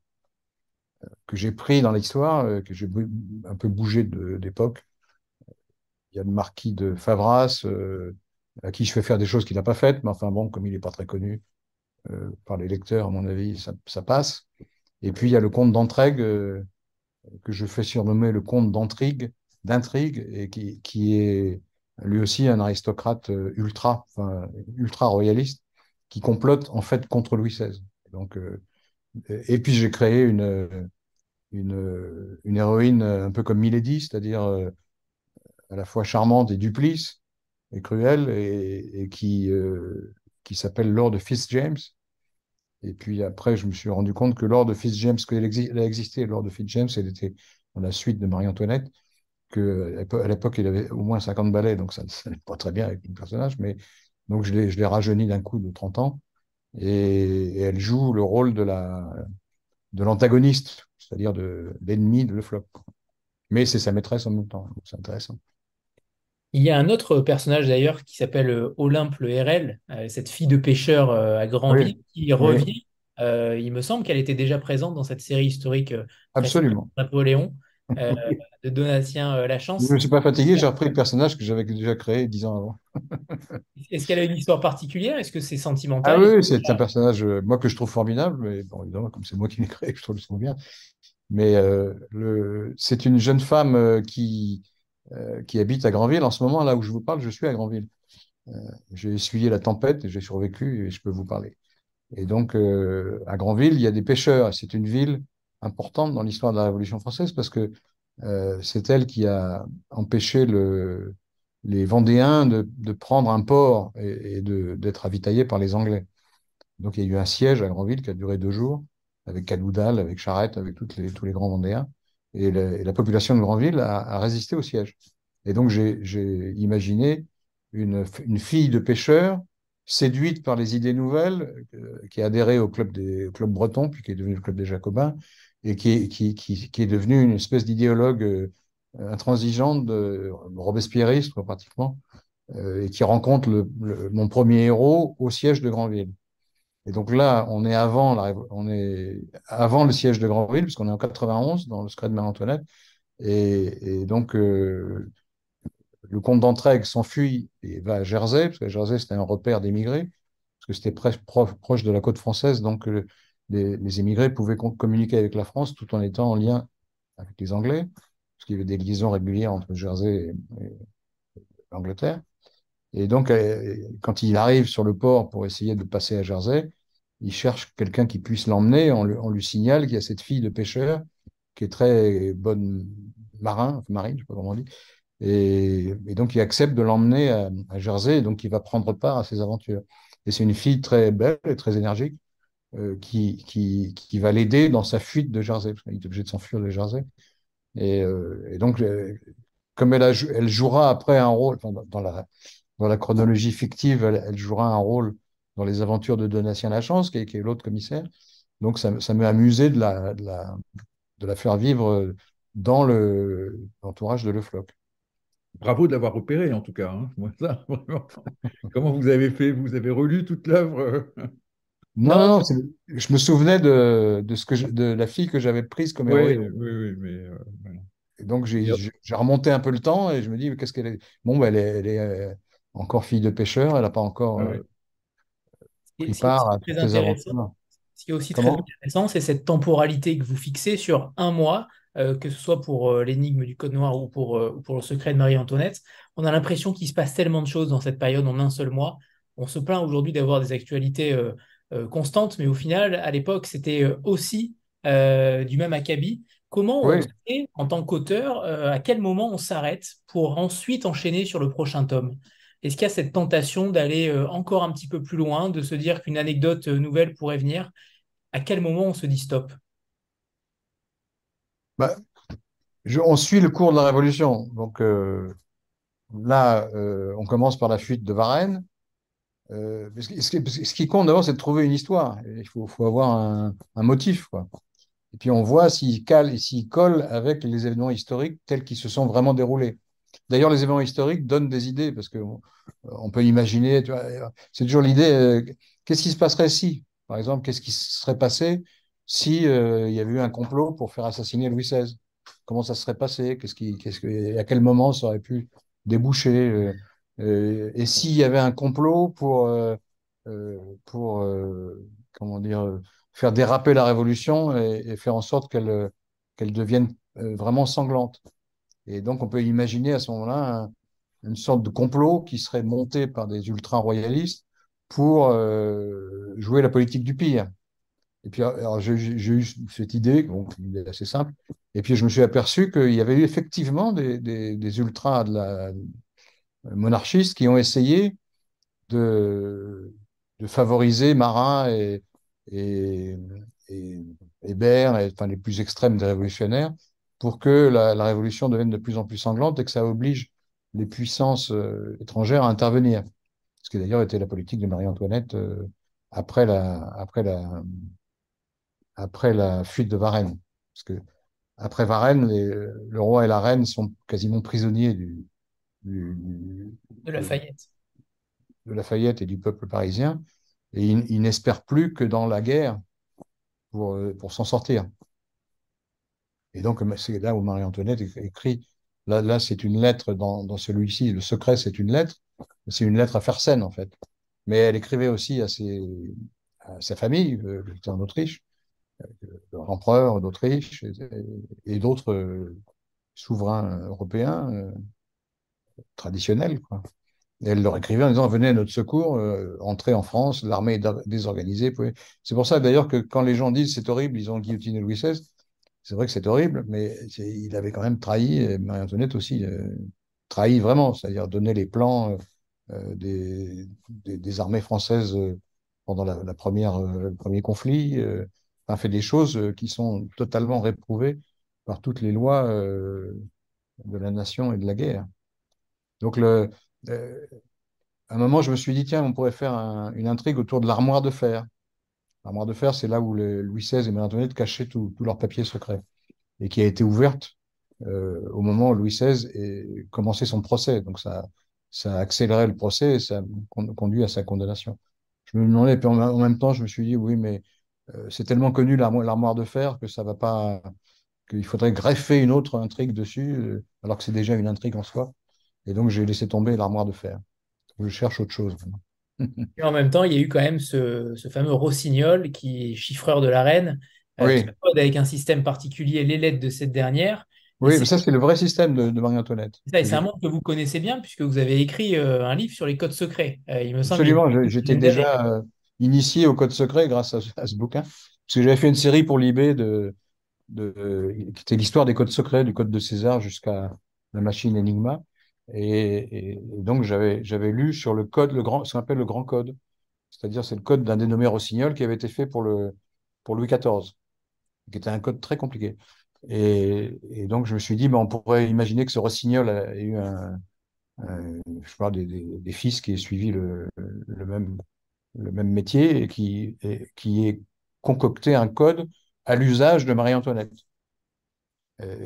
euh, que j'ai pris dans l'histoire, que j'ai un peu bougé d'époque. Il y a le marquis de Favras, à qui je fais faire des choses qu'il n'a pas faites, mais enfin bon, comme il n'est pas très connu par les lecteurs, à mon avis, ça, passe. Et puis il y a le comte d'Entraigue, que je fais surnommer le comte d'Intrigue, et qui, qui est lui aussi un aristocrate euh, ultra, enfin, ultra royaliste, qui complote en fait contre Louis XVI. Donc, euh, et puis j'ai créé une, une, une, héroïne un peu comme Milady, c'est-à-dire euh, à la fois charmante et duplice et cruelle, et, qui, qui s'appelle Lord Fitzjames. Et puis après, je me suis rendu compte que Lord Fitzjames, qu'elle a existé, Lord Fitzjames, elle était dans la suite de Marie-Antoinette, à l'époque, il avait au moins 50 ballets, donc ça n'est pas très bien avec le personnage, mais donc je l'ai rajeuni d'un coup de 30 ans, et, elle joue le rôle de la de l'antagoniste, c'est-à-dire de l'ennemi de Le Flop. Mais c'est sa maîtresse en même temps, c'est intéressant. Il y a un autre personnage d'ailleurs qui s'appelle euh, Olympe le RL, euh, cette fille de pêcheur euh, à Grandville, qui revient. il me semble qu'elle était déjà présente dans cette série historique Absolument. Napoléon. Euh, de Donatien Lachance. Je ne me suis pas fatigué, j'ai repris le personnage que j'avais déjà créé dix ans avant. Est-ce qu'elle a une histoire particulière? Est-ce que c'est sentimental? Ah oui, c'est un personnage, moi, que je trouve formidable, mais bon, évidemment, comme c'est moi qui l'ai créé, je trouve le bien. Mais le... c'est une jeune femme qui, qui habite à Granville. En ce moment, là où je vous parle, je suis à Granville. j'ai essuyé la tempête j'ai survécu et je peux vous parler. Et donc, à Granville, il y a des pêcheurs. C'est une ville importante dans l'histoire de la Révolution française parce que euh, c'est elle qui a empêché le, les Vendéens de, prendre un port et, d'être ravitaillés par les Anglais. Donc il y a eu un siège à Granville qui a duré deux jours, avec Cadoudal, avec Charette, avec tous les grands Vendéens. Et, la population de Granville a, résisté au siège. Et donc j'ai imaginé une, fille de pêcheur séduite par les idées nouvelles, euh, qui a adhéré au club des breton, puis qui est devenu le club des Jacobins, et qui, est devenu une espèce d'idéologue euh, intransigeante, de, robespierriste pratiquement, euh, et qui rencontre mon premier héros au siège de Granville. Et donc là, on est avant, on est avant le siège de Granville, puisqu'on est en 91 dans le secret de Marie-Antoinette. Et, donc, euh, le comte d'Entraigues s'enfuit et va à Jersey, parce que Jersey, c'était un repère d'émigrés, parce que c'était proche, proche de la côte française. Donc, euh, les, émigrés pouvaient communiquer avec la France tout en étant en lien avec les Anglais, parce qu'il y avait des liaisons régulières entre Jersey et, l'Angleterre. Et donc, euh, quand il arrive sur le port pour essayer de passer à Jersey, il cherche quelqu'un qui puisse l'emmener. On, lui signale qu'il y a cette fille de pêcheur qui est très bonne marin, marine, je sais pas comment on dit. Et, donc, il accepte de l'emmener à, Jersey, donc il va prendre part à ses aventures. Et c'est une fille très belle et très énergique, euh, qui, qui, va l'aider dans sa fuite de Jersey, parce est obligé de s'enfuir de Jersey. Et, euh, donc, comme elle jouera après un rôle, dans, la, dans la chronologie fictive, elle, jouera un rôle dans les aventures de Donatien Lachance, qui est, qui est l'autre commissaire. Donc, ça, ça m'a amusé de la, de, la, de la faire vivre dans l'entourage de Le Floc. Bravo de l'avoir opéré, en tout cas. Hein. Ça, Comment vous avez fait? Vous avez relu toute l'œuvre? Non, non, je me souvenais de, de, ce que de la fille que j'avais prise comme héroïne. Oui, oui, mais. Euh, donc j'ai remonté un peu le temps et je me dis, qu'est-ce qu'elle est? Bon, bah, elle est, elle est euh, encore fille de pêcheur, elle n'a pas encore euh, pris part à toutes les aventures. Ce qui est aussi très intéressant, c'est cette temporalité que vous fixez sur un mois, que ce soit pour l'énigme du Code Noir ou pour, pour le secret de Marie-Antoinette. On a l'impression qu'il se passe tellement de choses dans cette période en un seul mois. On se plaint aujourd'hui d'avoir des actualités euh, constante, mais au final, à l'époque, c'était euh, aussi euh, du même acabit. Comment on sait, en tant qu'auteur, à quel moment on s'arrête pour ensuite enchaîner sur le prochain tome? Est-ce qu'il y a cette tentation d'aller encore un petit peu plus loin, de se dire qu'une anecdote nouvelle pourrait venir? À quel moment on se dit stop? Bah, On suit le cours de la Révolution. Donc là, on commence par la fuite de Varennes. Euh, ce, qui, compte d'abord, c'est de trouver une histoire. Il faut, avoir un, motif. Et puis on voit s'il colle avec les événements historiques tels qu'ils se sont vraiment déroulés. D'ailleurs, les événements historiques donnent des idées, parce qu'on on peut imaginer, c'est toujours l'idée, euh, qu'est-ce qui se passerait si, par exemple, qu'est-ce qui serait passé si euh, il y avait eu un complot pour faire assassiner Louis XVI Comment ça serait passé? Qu'est-ce qui, À quel moment ça aurait pu déboucher euh, et s'il y avait un complot pour, euh, euh, faire déraper la révolution et, faire en sorte qu'elle devienne vraiment sanglante? Et donc, on peut imaginer à ce moment-là une sorte de complot qui serait monté par des ultra-royalistes pour jouer la politique du pire. Et puis, j'ai eu cette idée, donc il est assez simple. Et puis, je me suis aperçu qu'il y avait eu effectivement des, ultras la, monarchistes qui ont essayé de, favoriser Marat et, et, Hébert, enfin les plus extrêmes des révolutionnaires, pour que la, la, révolution devienne de plus en plus sanglante et que ça oblige les puissances euh, étrangères à intervenir. Ce qui d'ailleurs était la politique de Marie-Antoinette euh, après, la, après, la, après la fuite de Varennes. Parce que après Varennes, les, le roi et la reine sont quasiment prisonniers du, de Lafayette. De Lafayette et du peuple parisien. Et il, n'espère plus que dans la guerre pour, euh, pour s'en sortir. Et donc, c'est là où Marie-Antoinette écrit, là, c'est une lettre dans, celui-ci, le secret, c'est une lettre, c'est une lettre à faire scène, en fait. Mais elle écrivait aussi à, ses, à sa famille, euh, en Autriche, euh, l'empereur d'Autriche et, d'autres souverains européens, traditionnelle. Quoi. Et elle leur écrivait en disant Venez à notre secours, euh, entrez en France, l'armée est désorganisée. C'est pour ça d'ailleurs que quand les gens disent c'est horrible, ils ont guillotiné Louis XVI, c'est vrai que c'est horrible, mais il avait quand même trahi, Marie-Antoinette aussi, euh, trahi vraiment, c'est-à-dire donner les plans euh, des, des, armées françaises pendant la, première, le premier conflit, enfin, fait des choses qui sont totalement réprouvées par toutes les lois de la nation et de la guerre. Donc, euh, à un moment, je me suis dit, tiens, on pourrait faire une intrigue autour de l'armoire de fer. L'armoire de fer, c'est là où Louis XVI et Marie-Antoinette cachaient tous leurs papiers secrets et qui a été ouverte euh, au moment où Louis XVI a commencé son procès. Donc, ça, ça a accéléré le procès et ça conduit à sa condamnation. Je me demandais, puis en, même temps, je me suis dit, oui, mais euh, c'est tellement connu l'armoire de fer que ça va pas, qu'il faudrait greffer une autre intrigue dessus, alors que c'est déjà une intrigue en soi. Et donc, j'ai laissé tomber l'armoire de fer. Je cherche autre chose. Et en même temps, il y a eu quand même ce, fameux Rossignol qui est chiffreur de la reine, euh, qui code avec un système particulier les lettres de cette dernière. Oui, mais ça, c'est le vrai système de, Marie-Antoinette. C'est un monde que vous connaissez bien, puisque vous avez écrit euh, un livre sur les codes secrets. Euh, il me semble Absolument, j'étais déjà initié au code secret grâce à, ce bouquin. Parce que j'avais fait une série pour l'IB de, de, qui était l'histoire des codes secrets, du code de César jusqu'à la machine Enigma. Et, donc, j'avais, lu sur le code, ce qu'on appelle le grand code. C'est-à-dire, c'est le code d'un dénommé Rossignol qui avait été fait pour, Louis XIV, qui était un code très compliqué. Et, donc, je me suis dit, ben, on pourrait imaginer que ce Rossignol ait eu je parle des, des, fils qui aient suivi le, le, même, le même métier et qui, et, qui ait concocté un code à l'usage de Marie-Antoinette.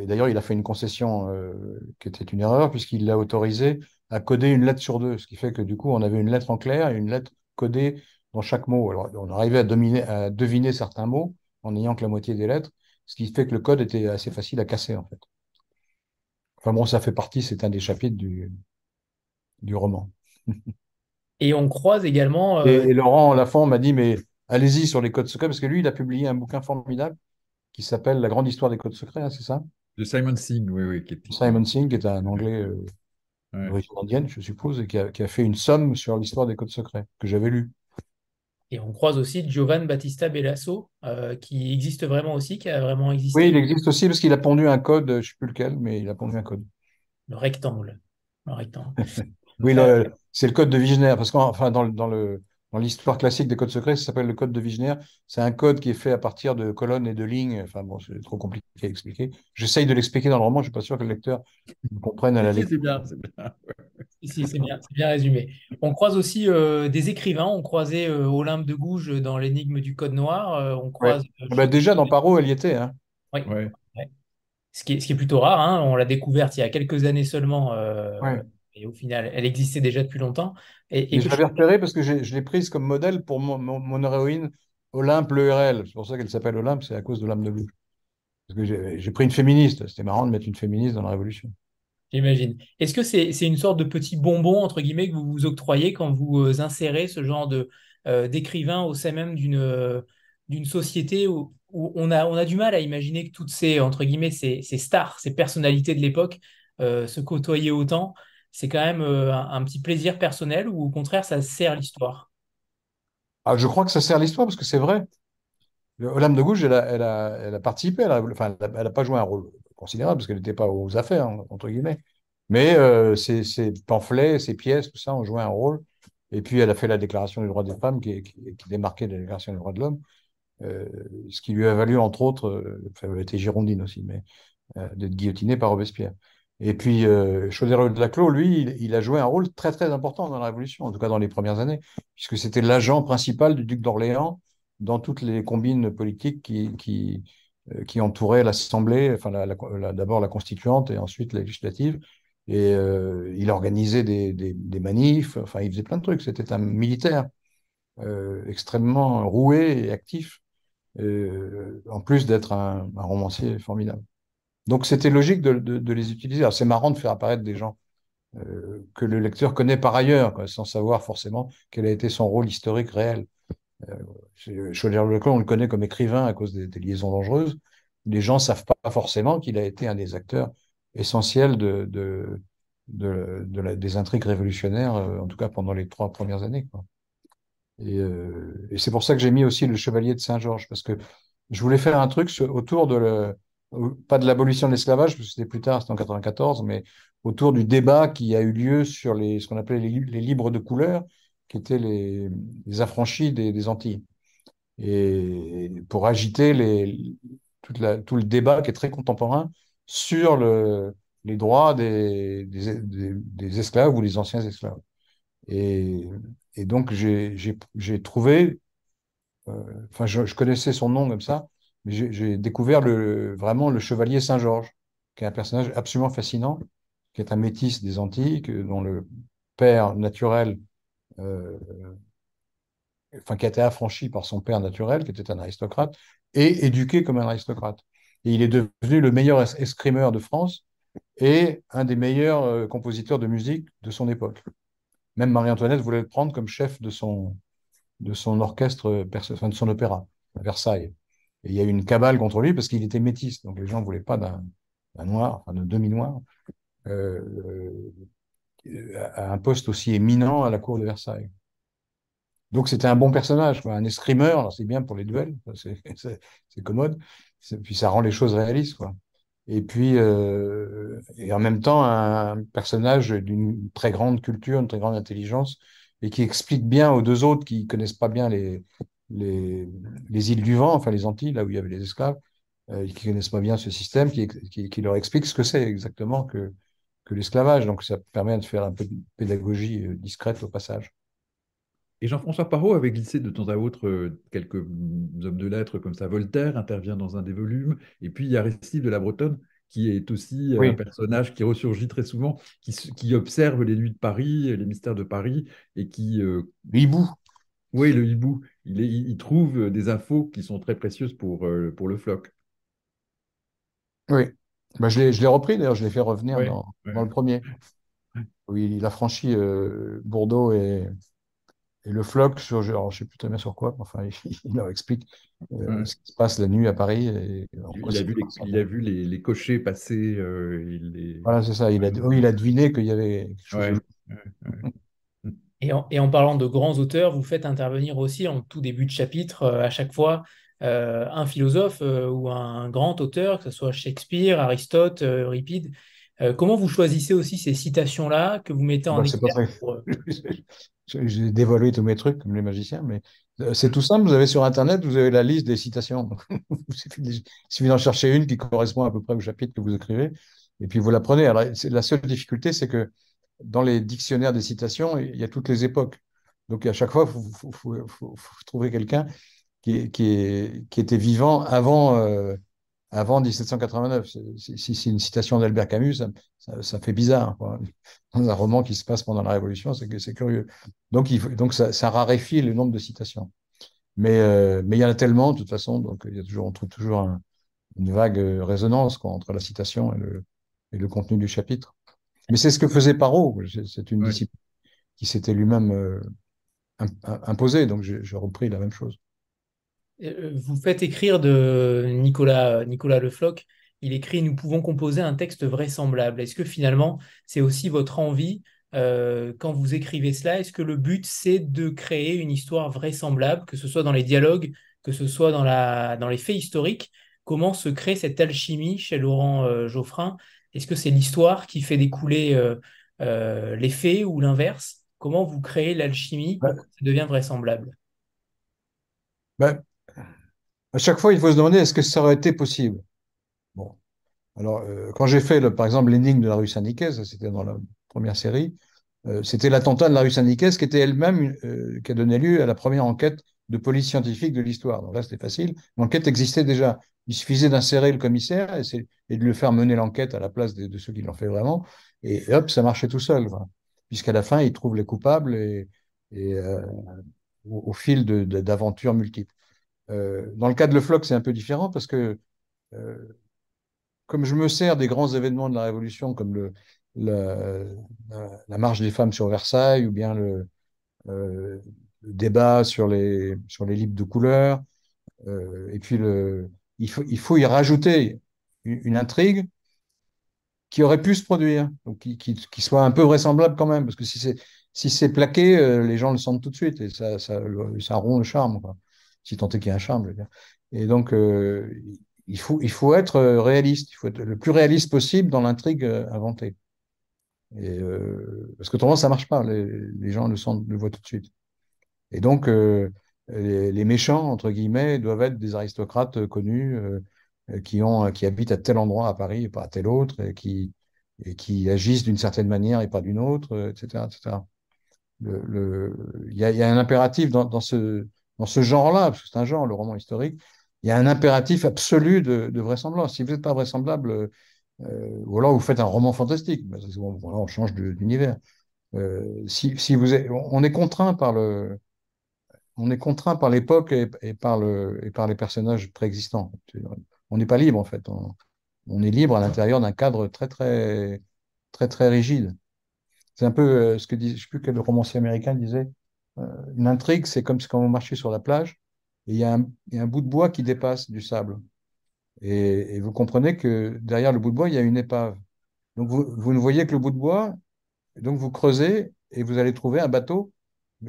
Et d'ailleurs, il a fait une concession euh, qui était une erreur, puisqu'il l'a autorisé à coder une lettre sur deux, ce qui fait que du coup, on avait une lettre en clair et une lettre codée dans chaque mot. Alors, on arrivait à, à deviner certains mots en n'ayant que la moitié des lettres, ce qui fait que le code était assez facile à casser, en fait. Enfin bon, ça fait partie, c'est un des chapitres du, du roman. Et on croise également. Euh, et, et, Laurent Lafont m'a dit, mais allez-y sur les codes secrets, parce que lui, il a publié un bouquin formidable qui s'appelle La grande histoire des codes secrets, hein, c'est ça? De Simon Singh, oui, oui. Simon Singh, qui est un anglais euh, d'origine indienne, je suppose, et qui a, fait une somme sur l'histoire des codes secrets, que j'avais lu. Et on croise aussi Giovanni Battista Bellasso, euh, qui existe vraiment aussi, qui a vraiment existé. Oui, il existe aussi parce qu'il a pondu un code, je ne sais plus lequel, mais il a pondu un code. Le rectangle. Le rectangle. Oui, c'est le code de Wigner, parce qu'enfin, dans, dans le, dans l'histoire classique des codes secrets, ça s'appelle le code de Wigner. C'est un code qui est fait à partir de colonnes et de lignes. Enfin bon, c'est trop compliqué à expliquer. J'essaye de l'expliquer dans le roman. Je ne suis pas sûr que le lecteur comprenne à la lecture. C'est bien, c'est bien. c'est bien, bien, résumé. On croise aussi euh, des écrivains. On croisait euh, Olympe de Gouges dans l'énigme du Code Noir. Euh, on croise. Bah, déjà dans Paro, elle y était. Hein. Oui. Ce, qui est, ce qui est plutôt rare. Hein. On l'a découverte il y a quelques années seulement. Et au final, elle existait déjà depuis longtemps. Et, je l'avais repérée parce que je l'ai prise comme modèle pour mon, mon, héroïne Olympe l'URL. C'est pour ça qu'elle s'appelle Olympe, c'est à cause de l'âme de bouche. Parce que j'ai pris une féministe. C'était marrant de mettre une féministe dans la Révolution. J'imagine. Est-ce que c'est une sorte de petit bonbon, entre guillemets, que vous vous octroyez quand vous euh, insérez ce genre de euh, d'écrivain au sein même d'une euh, d'une société où, on, a, on a du mal à imaginer que toutes ces, entre guillemets, ces, ces stars, ces personnalités de l'époque se côtoyaient autant? C'est quand même euh, un, petit plaisir personnel ou au contraire, ça sert l'histoire? Ah, Je crois que ça sert l'histoire parce que c'est vrai. Olympe de Gouges, elle a, elle a, elle participé, elle n'a pas joué un rôle considérable parce qu'elle n'était pas aux affaires, entre guillemets. Mais euh, ses, pamphlets, ses pièces, tout ça ont joué un rôle. Et puis, elle a fait la Déclaration des droits des femmes qui, démarquait la Déclaration des droits de l'homme, euh, ce qui lui a valu, entre autres, elle était girondine aussi, mais d'être guillotinée par Robespierre. Et puis, euh, de Laclos, lui, il, a joué un rôle très, très important dans la Révolution, en tout cas dans les premières années, puisque c'était l'agent principal du duc d'Orléans dans toutes les combines politiques qui, qui, euh, entouraient l'Assemblée, enfin, d'abord la constituante et ensuite la législative. Et euh, il organisait des, des, manifs, enfin, il faisait plein de trucs. C'était un militaire euh, extrêmement roué et actif, en plus d'être un romancier formidable. Donc c'était logique de, les utiliser. C'est marrant de faire apparaître des gens euh, que le lecteur connaît par ailleurs, sans savoir forcément quel a été son rôle historique réel. Euh, Chaudière-Leclerc, on le connaît comme écrivain à cause des, liaisons dangereuses. Les gens ne savent pas forcément qu'il a été un des acteurs essentiels de, de, des intrigues révolutionnaires, euh, en tout cas pendant les trois premières années. Et, euh, et c'est pour ça que j'ai mis aussi le Chevalier de Saint-Georges, parce que je voulais faire un truc autour de le, pas de l'abolition de l'esclavage, parce que c'était plus tard, c'était en 94, mais autour du débat qui a eu lieu sur les, ce qu'on appelait les, libres de couleur, qui étaient les, affranchis des, Antilles. Et pour agiter les, la, tout le débat qui est très contemporain sur le, les droits des, des, esclaves ou des anciens esclaves. Et, et donc, j'ai trouvé, euh, enfin, je, je, connaissais son nom comme ça, j'ai découvert le, vraiment le chevalier Saint-Georges, qui est un personnage absolument fascinant, qui est un métis des Antilles, dont le père naturel, euh, enfin, qui a été affranchi par son père naturel, qui était un aristocrate, et éduqué comme un aristocrate. Et il est devenu le meilleur escrimeur de France et un des meilleurs euh, compositeurs de musique de son époque. Même Marie-Antoinette voulait le prendre comme chef de son, de son orchestre, enfin, de son opéra, à Versailles. Et il y a eu une cabale contre lui parce qu'il était métis. Donc les gens ne voulaient pas d'un noir, enfin d'un demi-noir, euh, euh, à un poste aussi éminent à la cour de Versailles. Donc c'était un bon personnage, un escrimeur, c'est bien pour les duels, c'est commode, puis ça rend les choses réalistes. Et puis, euh, et en même temps, un personnage d'une très grande culture, une très grande intelligence, et qui explique bien aux deux autres qui connaissent pas bien les, les, les, îles du vent, enfin les Antilles, là où il y avait les esclaves, euh, qui connaissent pas bien ce système, qui, qui, leur explique ce que c'est exactement que, que l'esclavage. Donc ça permet de faire un peu de pédagogie euh, discrète au passage. Et Jean-François Parot avait glissé de temps à autre euh, quelques hommes de lettres comme ça. Voltaire intervient dans un des volumes. Et puis il y a Restif de la Bretonne, qui est aussi un personnage qui ressurgit très souvent, qui, qui, observe les nuits de Paris, les mystères de Paris, et qui... Euh... Hibou. Oui, le hibou. Il, il, trouve des infos qui sont très précieuses pour, euh, pour le floc. Oui. Bah, je l'ai repris, d'ailleurs, je l'ai fait revenir dans, dans, le premier. Oui, il a franchi euh, Bordeaux et, et, le floc sur, je ne sais plus très bien sur quoi, enfin, il, leur explique euh, ce qui se passe la nuit à Paris. Et, il, a vu les, il, a vu les, les cochers passer. Voilà, c'est ça. Il a, il a deviné qu'il y avait quelque chose. Et en, parlant de grands auteurs, vous faites intervenir aussi en tout début de chapitre, euh, à chaque fois, euh, un philosophe euh, ou un grand auteur, que ce soit Shakespeare, Aristote, Euripide. comment vous choisissez aussi ces citations-là que vous mettez en bah, exergue J'ai dévoilé tous mes trucs comme les magiciens, mais c'est tout simple. Vous avez sur Internet, vous avez la liste des citations. il suffit d'en chercher une qui correspond à peu près au chapitre que vous écrivez, et puis vous la prenez. Alors, la seule difficulté, c'est que dans les dictionnaires des citations, il y a toutes les époques. Donc à chaque fois, il faut, trouver quelqu'un qui, était vivant avant, euh, avant 1789. Si c'est une citation d'Albert Camus, ça, fait bizarre. Dans un roman qui se passe pendant la Révolution, c'est curieux. Donc, ça, raréfie le nombre de citations. Mais, euh, mais il y en a tellement, de toute façon, donc il y a toujours, on trouve toujours une vague résonance entre la citation et le contenu du chapitre. Mais c'est ce que faisait Parot. C'est une discipline qui s'était lui-même euh, imposée, donc j'ai repris la même chose. Euh, vous faites écrire de Nicolas, Nicolas Le Floch, il écrit Nous pouvons composer un texte vraisemblable. Est-ce que finalement, c'est aussi votre envie, euh, quand vous écrivez cela, est-ce que le but, c'est de créer une histoire vraisemblable, que ce soit dans les dialogues, que ce soit dans, la, dans les faits historiques? Comment se crée cette alchimie chez Laurent Geoffrin est-ce que c'est l'histoire qui fait découler euh, euh, les faits ou l'inverse? Comment vous créez l'alchimie pour que ça devienne vraisemblable? Ben, À chaque fois, il faut se demander est-ce que ça aurait été possible? Bon. Alors, euh, quand j'ai fait, par exemple, l'énigme de la rue Saint-Nicaise, c'était dans la première série, c'était l'attentat de la rue Saint-Nicaise qui était elle-même, qui a donné lieu à la première enquête de police scientifique de l'histoire. Donc là, c'était facile. L'enquête existait déjà. Il suffisait d'insérer le commissaire et, de le faire mener l'enquête à la place de, ceux qui l'ont fait vraiment. Et hop, ça marchait tout seul. Puisqu'à la fin, il trouve les coupables et, euh, au, fil d'aventures multiples. Euh, dans le cas de Le Floc, c'est un peu différent parce que euh, comme je me sers des grands événements de la Révolution, comme le, la, marche des femmes sur Versailles ou bien le, débat sur les, sur les livres de couleur, et puis il faut, il faut y rajouter une, intrigue qui aurait pu se produire, donc qui, qui, qui, soit un peu vraisemblable quand même, parce que si c'est si c'est plaqué, euh, les gens le sentent tout de suite et ça, ça, rompt le charme, si tant est qu'il y a un charme. Je veux dire. Et donc, euh, il, faut, il faut être euh, réaliste, il faut être le plus réaliste possible dans l'intrigue inventée. Et, parce que autrement, ça marche pas, les, les, gens le sentent, le voient tout de suite. Et donc, les, méchants, entre guillemets, doivent être des aristocrates connus euh, qui, ont, qui habitent à tel endroit à Paris et pas à tel autre, et qui, et qui agissent d'une certaine manière et pas d'une autre, etc. etc. Il, y a, un impératif dans, ce, dans ce genre-là, parce que c'est un genre, le roman historique, il y a un impératif absolu de, vraisemblance. Si vous n'êtes pas vraisemblable, euh, ou alors vous faites un roman fantastique, ben, on change d'univers. Euh, si, si on est contraint par le, on est contraint par l'époque et, par le, et par les personnages préexistants. On n'est pas libre, en fait. On, est libre à l'intérieur d'un cadre très, très, très, très rigide. C'est un peu euh, ce que dit, je ne sais plus quel romancier américain disait. Euh, une intrigue, c'est comme quand vous marchez sur la plage et il y, a un, bout de bois qui dépasse du sable. Et, vous comprenez que derrière le bout de bois, il y a une épave. Donc vous, vous ne voyez que le bout de bois, donc vous creusez et vous allez trouver un bateau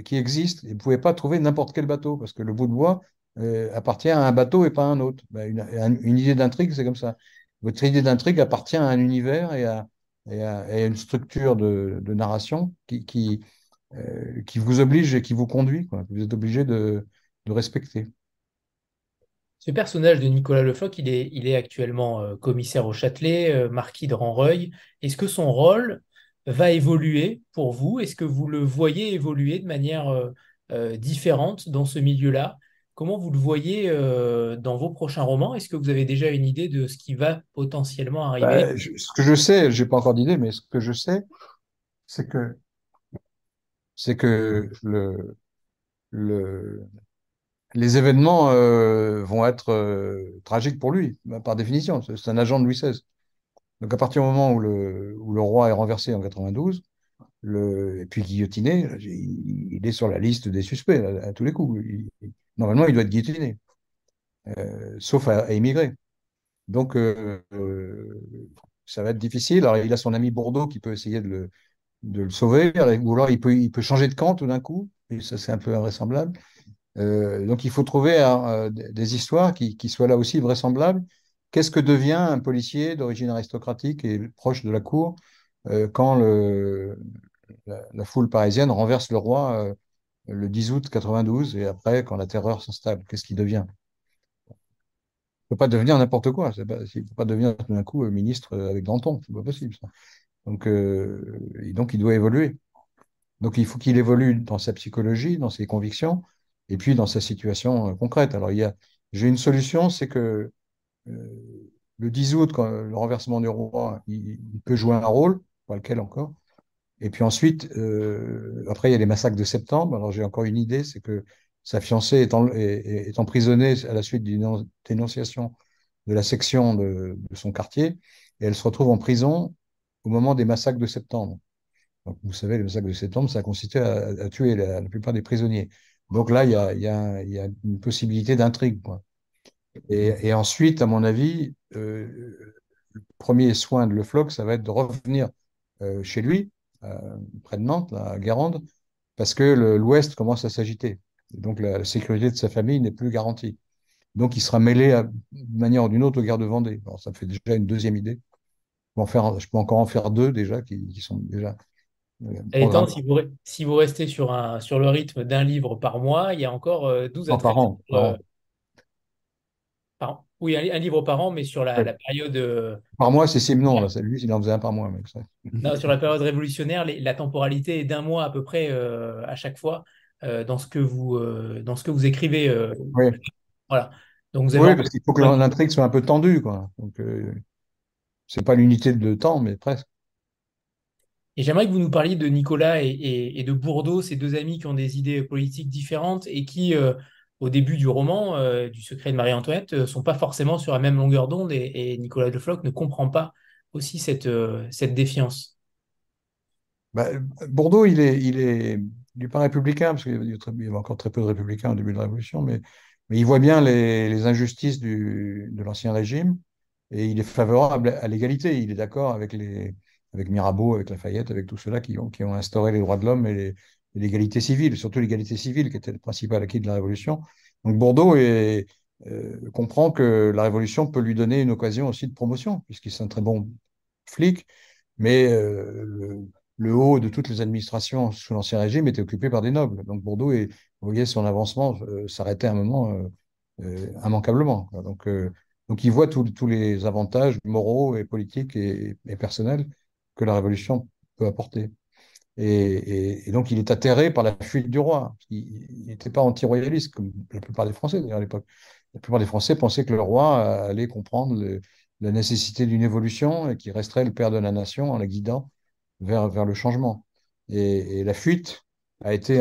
qui existe. Et vous ne pouvez pas trouver n'importe quel bateau, parce que le bout de bois euh, appartient à un bateau et pas à un autre. Ben, une, idée d'intrigue, c'est comme ça. Votre idée d'intrigue appartient à un univers et à, une structure de, narration euh, qui, vous oblige et qui vous conduit, que vous êtes obligé de, respecter. Ce personnage de Nicolas Lefloc, il est, il est actuellement euh, commissaire au Châtelet, marquis de Ranreuil. Est-ce que son rôle va évoluer pour vous? Est-ce que vous le voyez évoluer de manière euh, euh, différente dans ce milieu-là? Comment vous le voyez euh, dans vos prochains romans? Est-ce que vous avez déjà une idée de ce qui va potentiellement arriver? bah, Ce que je sais, j'ai pas encore d'idée, mais ce que je sais, c'est que c'est que le, le, les événements vont être tragiques pour lui, par définition. C'est un agent de Louis XVI. Donc à partir du moment où le, roi est renversé en 92, le, et puis guillotiné, il, est sur la liste des suspects à, tous les coups. normalement, il doit être guillotiné, euh, sauf à, immigrer. Donc euh, euh, ça va être difficile. Alors il a son ami Bourdeau qui peut essayer de le, sauver, ou alors il peut, changer de camp tout d'un coup, et ça c'est un peu invraisemblable. donc il faut trouver des histoires qui, soient là aussi vraisemblables qu'est-ce que devient un policier d'origine aristocratique et proche de la cour euh, quand la, foule parisienne renverse le roi euh, le 10 août 92 et après quand la terreur s'installe Qu'est-ce qu'il devient? Il ne peut pas devenir n'importe quoi. il ne peut pas devenir tout d'un coup ministre avec Danton. C'est pas possible. Donc, donc il doit évoluer. Donc il faut qu'il évolue dans sa psychologie, dans ses convictions, et puis dans sa situation concrète. Alors j'ai une solution, c'est que euh, le 10 août, quand le renversement du roi, il, peut jouer un rôle, pas lequel encore. Et puis ensuite, euh, après, il y a les massacres de septembre. Alors j'ai encore une idée, c'est que sa fiancée est, emprisonnée à la suite d'une dénonciation de la section de, son quartier, et elle se retrouve en prison au moment des massacres de septembre. Donc, vous savez, les massacres de septembre, ça a consisté à, tuer la, plupart des prisonniers. Donc là, il y a, y a, y a une possibilité d'intrigue. Et, ensuite, à mon avis, euh, le premier soin de Le Floch, ça va être de revenir euh, chez lui, euh, près de Nantes, à Guérande, parce que l'Ouest commence à s'agiter. Donc la, sécurité de sa famille n'est plus garantie. Donc il sera mêlé d'une manière ou d'une autre aux guerres de Vendée. Ça me fait déjà une deuxième idée. Je peux, en faire, je peux encore en faire deux déjà qui, sont déjà. Et si vous, si vous restez sur, un, sur le rythme d'un livre par mois, il y a encore 12 à par an. Oui, un, livre par an, mais sur la, période. Euh, par mois, c'est Simon, là. Lui, il en faisait un par mois. Non, sur la période révolutionnaire, la temporalité est d'un mois à peu près euh, à chaque fois euh, dans, ce que vous, dans ce que vous écrivez. oui. Voilà. Donc, oui, parce qu'il faut que l'intrigue soit un peu tendue. Quoi. Donc, c'est pas l'unité de temps, mais presque. Et j'aimerais que vous nous parliez de Nicolas et, de Bourdeau, ces deux amis qui ont des idées politiques différentes et qui au début du roman, euh, du secret de Marie-Antoinette, ne euh, sont pas forcément sur la même longueur d'onde et, Nicolas de Floch ne comprend pas aussi cette, euh, cette défiance. Bah, Bordeaux, il est, il est, il pas républicain, parce qu'il y avait encore très peu de républicains au début de la Révolution, mais, mais il voit bien les, injustices du, de l'Ancien Régime et il est favorable à l'égalité. Il est d'accord avec, avec Mirabeau, avec Lafayette, avec tous ceux-là qui ont, qui ont instauré les droits de l'homme et les, l'égalité civile, surtout l'égalité civile qui était le principal acquis de la Révolution. Donc Bordeaux euh, comprend que la Révolution peut lui donner une occasion aussi de promotion, puisqu'il est un très bon flic, mais euh, le, haut de toutes les administrations sous l'Ancien Régime était occupé par des nobles. Donc Bordeaux, est, voyez, son avancement euh, s'arrêtait à un moment immanquablement. Donc, donc il voit tous les avantages moraux et politiques et personnels que la Révolution peut apporter. Et, donc, il est atterré par la fuite du roi. Il n'était pas anti-royaliste, comme la plupart des Français d'ailleurs à l'époque. La plupart des Français pensaient que le roi allait comprendre la nécessité d'une évolution et qu'il resterait le père de la nation en la guidant vers, vers le changement. Et, la fuite a été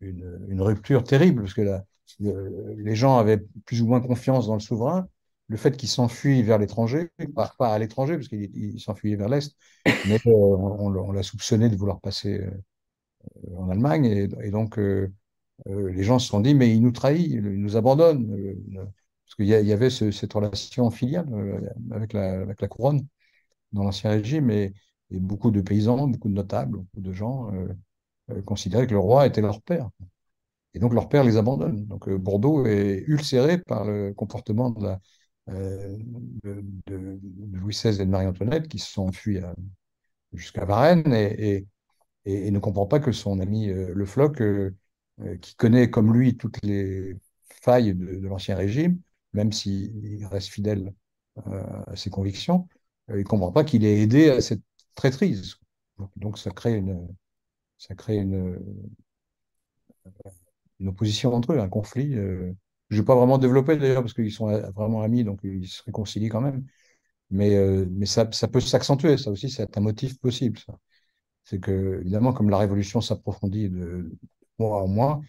une, rupture terrible, parce que les gens avaient plus ou moins confiance dans le souverain, le fait qu'il s'enfuit vers l'étranger, pas, à l'étranger, parce qu'il s'enfuyait vers l'Est, mais euh, on, l'a soupçonné de vouloir passer euh, en Allemagne, et, donc euh, les gens se sont dit, mais il nous trahit, il nous abandonne, parce qu'il y, avait cette relation filiale avec la, avec la couronne dans l'Ancien Régime, et, beaucoup de paysans, beaucoup de notables, beaucoup de gens considéraient que le roi était leur père. Et donc leur père les abandonne. Donc Bordeaux est ulcéré par le comportement de la, euh, de, Louis XVI et de Marie-Antoinette qui se sont enfuis jusqu'à Varennes et, ne comprend pas que son ami euh, Le Floch, euh, qui connaît comme lui toutes les failles de, l'Ancien Régime, même s'il reste fidèle à ses convictions, il ne comprend pas qu'il ait aidé à cette traîtrise. Donc, ça crée une opposition entre eux, un conflit. Je n'ai pas vraiment développé d'ailleurs, parce qu'ils sont vraiment amis, donc ils se réconcilient quand même. Mais, euh, mais ça, ça peut s'accentuer, ça aussi, c'est un motif possible. C'est que, évidemment, comme la révolution s'approfondit de, mois en mois,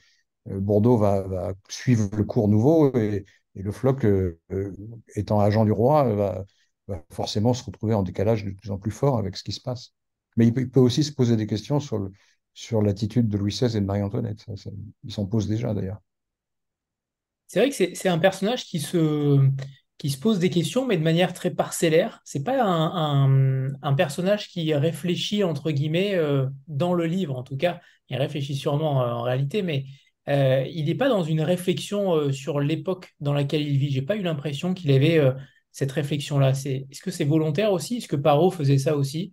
euh, Bordeaux va, suivre le cours nouveau et, le floc, euh, étant agent du roi, va, forcément se retrouver en décalage de plus en plus fort avec ce qui se passe. Mais il peut, aussi se poser des questions sur, l'attitude de Louis XVI et de Marie-Antoinette. il s'en pose déjà d'ailleurs. C'est vrai que c'est un personnage qui se, qui se pose des questions, mais de manière très parcellaire. C'est pas un, personnage qui réfléchit, entre guillemets, euh, dans le livre, en tout cas. Il réfléchit sûrement euh, en réalité, mais euh, il n'est pas dans une réflexion sur l'époque dans laquelle il vit. J'ai pas eu l'impression qu'il avait cette réflexion-là c'est, Est-ce que c'est volontaire aussi? Est-ce que Paro faisait ça aussi?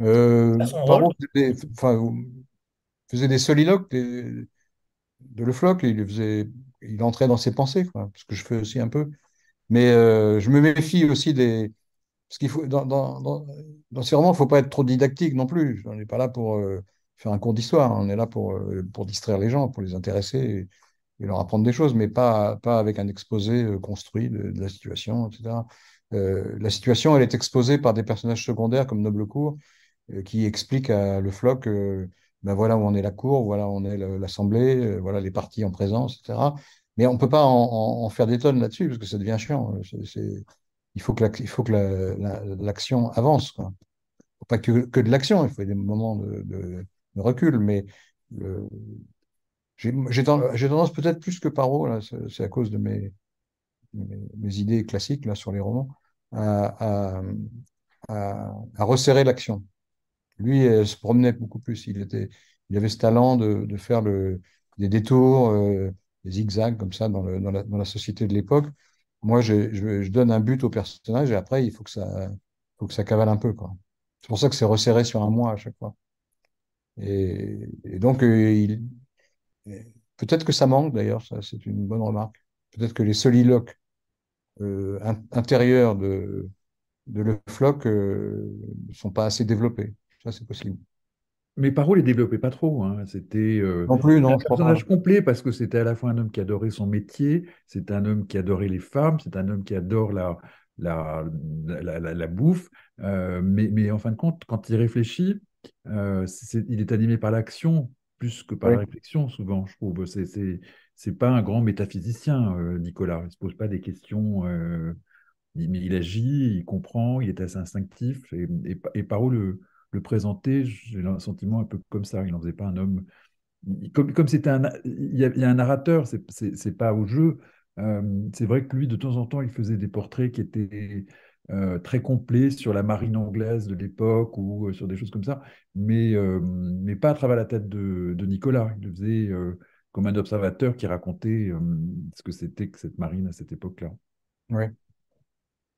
Paro faisait, enfin, faisait des soliloques de Le Floch, il, entrait dans ses pensées, quoi, ce que je fais aussi un peu. Mais euh, je me méfie aussi des. Parce qu'il faut, dans, dans, dans, ces romans, il ne faut pas être trop didactique non plus. On n'est pas là pour euh, faire un cours d'histoire, on est là pour, euh, pour distraire les gens, pour les intéresser et, leur apprendre des choses, mais pas, pas avec un exposé construit de, la situation, etc. la situation, elle est exposée par des personnages secondaires comme Noblecourt, qui expliquent à Le Floch ben voilà où on est la cour, voilà où on est l'Assemblée, voilà les partis en présence, etc. Mais on ne peut pas en, faire des tonnes là-dessus, parce que ça devient chiant. il faut que l'action avance. Pas que, de l'action, il faut des moments de, recul, mais j'ai tendance peut-être plus que Paro, c'est à cause de mes, mes, idées classiques là, sur les romans, à resserrer l'action. Lui, elle se promenait beaucoup plus. Il, était, il avait ce talent de, de faire le, des détours, euh, des zigzags comme ça dans, le, dans, la, dans la, société de l'époque. Moi, je, je, je, donne un but au personnage et après, il faut que ça, faut que ça cavale un peu. C'est pour ça que c'est resserré sur un mois à chaque fois. Et, et donc, euh, peut-être que ça manque d'ailleurs, ça c'est une bonne remarque. Peut-être que les soliloques euh, intérieurs de, de Le Floch ne euh, sont pas assez développés c'est possible. Mais Paro les développait pas trop. Hein. C'était euh, non plus, non, un personnage complet parce que c'était à la fois un homme qui adorait son métier, c'est un homme qui adorait les femmes, c'est un homme qui adore la, la, la, bouffe. Euh, mais, mais, en fin de compte, quand il réfléchit, euh, il est animé par l'action plus que par la réflexion, souvent, je trouve. C'est, c'est, pas un grand métaphysicien, Nicolas. Il se pose pas des questions. mais il agit, il comprend, il est assez instinctif. Et, et, et Paro le le présenter, j'ai un sentiment un peu comme ça. Il n'en faisait pas un homme. Comme, comme c'était un, il y, a, un narrateur, c'est pas au jeu. Euh, c'est vrai que lui, de temps en temps, il faisait des portraits qui étaient euh, très complets sur la marine anglaise de l'époque ou euh, sur des choses comme ça, mais, mais pas à travers la tête de, Nicolas. Il le faisait comme un observateur qui racontait ce que c'était que cette marine à cette époque-là. Oui.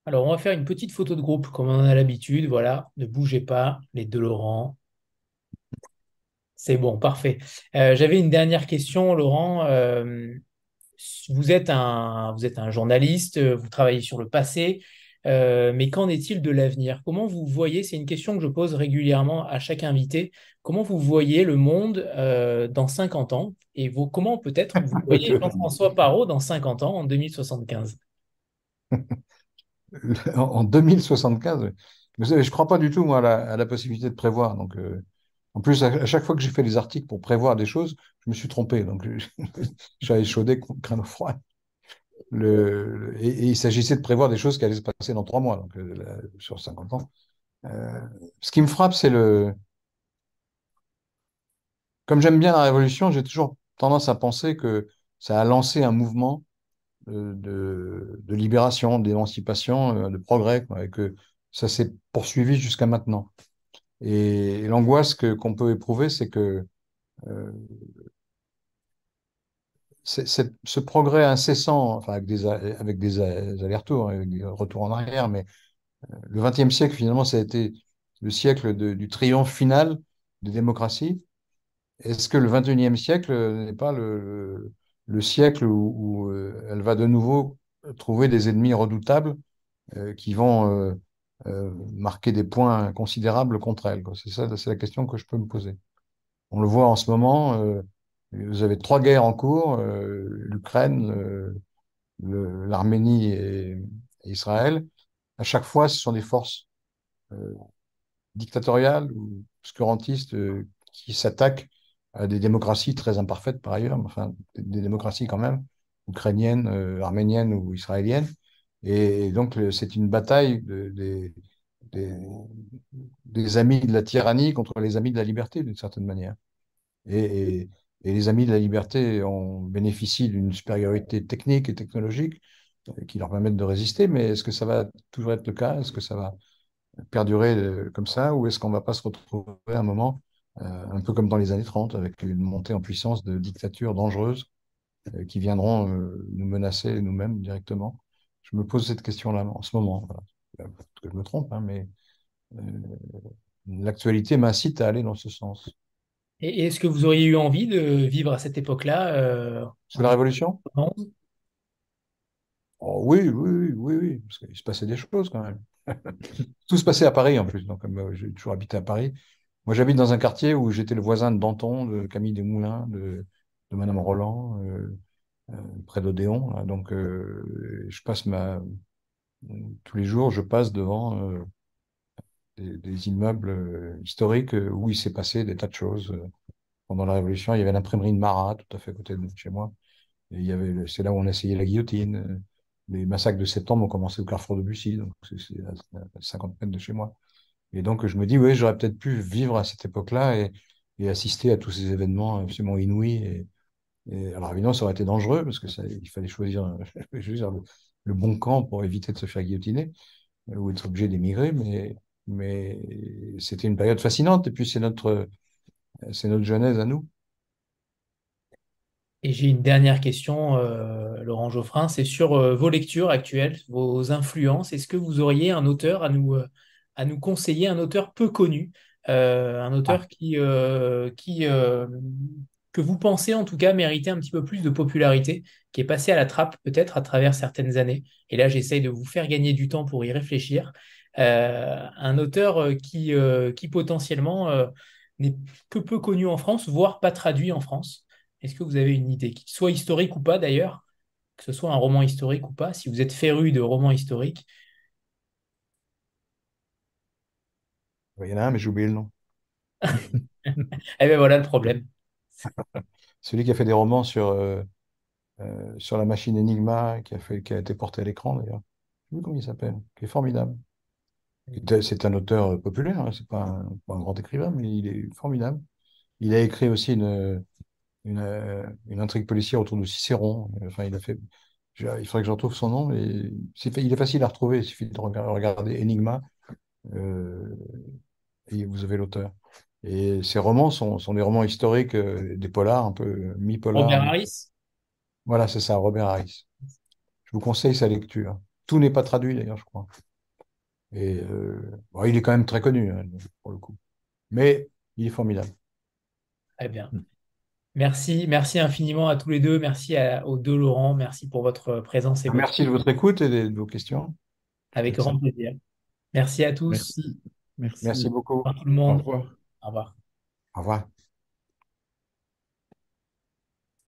Alors, on va faire une petite photo de groupe comme on a l'habitude. Voilà, ne bougez pas, les deux Laurent. C'est bon, parfait. Euh, j'avais une dernière question, Laurent. Euh, vous, êtes un, vous êtes un journaliste, vous travaillez sur le passé, euh, mais qu'en est-il de l'avenir? Comment vous voyez, c'est une question que je pose régulièrement à chaque invité, comment vous voyez le monde dans 50 ans? Et comment peut-être vous voyez Jean-François Parot dans 50 ans, en 2075 en 2075. Mais je ne crois pas du tout, à la, possibilité de prévoir. Donc, euh, en plus, à, chaque fois que j'ai fait des articles pour prévoir des choses, je me suis trompé. Donc, j'avais chaudé crâne froid. Le, et, il s'agissait de prévoir des choses qui allaient se passer dans trois mois, donc euh, sur 50 ans. Euh, ce qui me frappe, c'est le. Comme j'aime bien la révolution, j'ai toujours tendance à penser que ça a lancé un mouvement de, libération, d'émancipation, euh, de progrès, et que ça s'est poursuivi jusqu'à maintenant. Et, l'angoisse que qu'on peut éprouver, c'est que euh, ce progrès incessant, enfin avec des, avec des allers-retours, avec des retours en arrière, mais euh, le XXe siècle, finalement, ça a été le siècle du triomphe final des démocraties. Est-ce que le XXIe siècle n'est pas le, le siècle où, euh, elle va de nouveau trouver des ennemis redoutables euh, qui vont euh, marquer des points considérables contre elle. C'est ça, c'est la question que je peux me poser. On le voit en ce moment, vous avez trois guerres en cours, l'Ukraine, l'Arménie et, Israël. À chaque fois, ce sont des forces dictatoriales ou obscurantistes qui s'attaquent des démocraties très imparfaites par ailleurs, enfin des démocraties quand même, ukrainiennes, euh, arméniennes ou israéliennes. Et, donc c'est une bataille des, amis de la tyrannie contre les amis de la liberté d'une certaine manière. Et, les amis de la liberté ont bénéficié d'une supériorité technique et technologique euh, qui leur permettent de résister, mais est-ce que ça va toujours être le cas? Est-ce que ça va perdurer euh, comme ça? Ou est-ce qu'on ne va pas se retrouver à un moment euh, un peu comme dans les années 30, avec une montée en puissance de dictatures dangereuses euh, qui viendront euh, nous menacer nous-mêmes directement. je me pose cette question-là en ce moment. Voilà. Que je me trompe, hein, mais euh, l'actualité m'incite à aller dans ce sens. Et est-ce que vous auriez eu envie de vivre à cette époque-là euh, C'est la Révolution? Oh, oui, oui, oui, oui, parce qu'il se passait des choses quand même. Tout se passait à Paris en plus, donc comme euh, j'ai toujours habité à Paris. Moi, j'habite dans un quartier où j'étais le voisin de Danton, de Camille Desmoulins, de, Madame Roland, euh, euh, près d'Odéon. Donc, euh, tous les jours, je passe devant des, immeubles historiques où il s'est passé des tas de choses. Pendant la Révolution, il y avait l'imprimerie de Marat, tout à fait à côté de chez moi. Et c'est là où on essayait la guillotine. Les massacres de septembre ont commencé au carrefour de Bussy, donc c'est à 50 mètres de chez moi. Et donc, je me dis, oui, j'aurais peut-être pu vivre à cette époque-là et, assister à tous ces événements absolument inouïs. Alors, évidemment, ça aurait été dangereux parce que ça, il fallait choisir, le, bon camp pour éviter de se faire guillotiner euh, ou être obligé d'émigrer. Mais, c'était une période fascinante. Et puis, c'est notre, c'est notre jeunesse à nous. Et j'ai une dernière question, euh, Laurent Geoffrin, c'est sur euh, vos lectures actuelles, vos influences. Est-ce que vous auriez un auteur à nous, à nous conseiller, un auteur peu connu, euh, un Ah, auteur qui, euh, qui, euh, que vous pensez en tout cas mériter un petit peu plus de popularité, qui est passé à la trappe peut-être à travers certaines années. Et là, j'essaye de vous faire gagner du temps pour y réfléchir. Euh, un auteur qui, euh, qui potentiellement euh, n'est que peu connu en France, voire pas traduit en France. Est-ce que vous avez une idée, qu'il soit historique ou pas d'ailleurs, que ce soit un roman historique ou pas, si vous êtes féru de romans historiques, il y en a un, mais j'ai oublié le nom. eh bien voilà le problème. Celui qui a fait des romans sur, euh, euh, sur la machine Enigma, qui a fait, qui a été porté à l'écran d'ailleurs. Je sais comment il s'appelle, qui est formidable. C'est un auteur euh, populaire, hein, c'est pas un, pas un grand écrivain, mais il est formidable. Il a écrit aussi une, une, une intrigue policière autour de Cicéron. Enfin, il a fait. je- Il faudrait que je retrouve son nom, mais c'est fa- il est facile à retrouver. Il suffit de regarder, regarder Enigma euh, et vous avez l'auteur. Et ces romans sont, sont des romans historiques, euh, des polars, un peu euh, mi-polar. Robert Harris, Voilà, c'est ça, Robert Harris. Je vous conseille sa lecture. Tout n'est pas traduit d'ailleurs, je crois. Et euh, bon, il est quand même très connu, hein, pour le coup. Mais il est formidable. très bien. Merci, merci infiniment à tous les deux. Merci à- aux deux Laurent. Merci pour votre présence et votre Merci de votre écoute et de, de vos questions. avec grand plaisir. Merci à tous. Merci. Merci. Merci beaucoup. Au revoir tout le Au monde. revoir. Au revoir. Au revoir.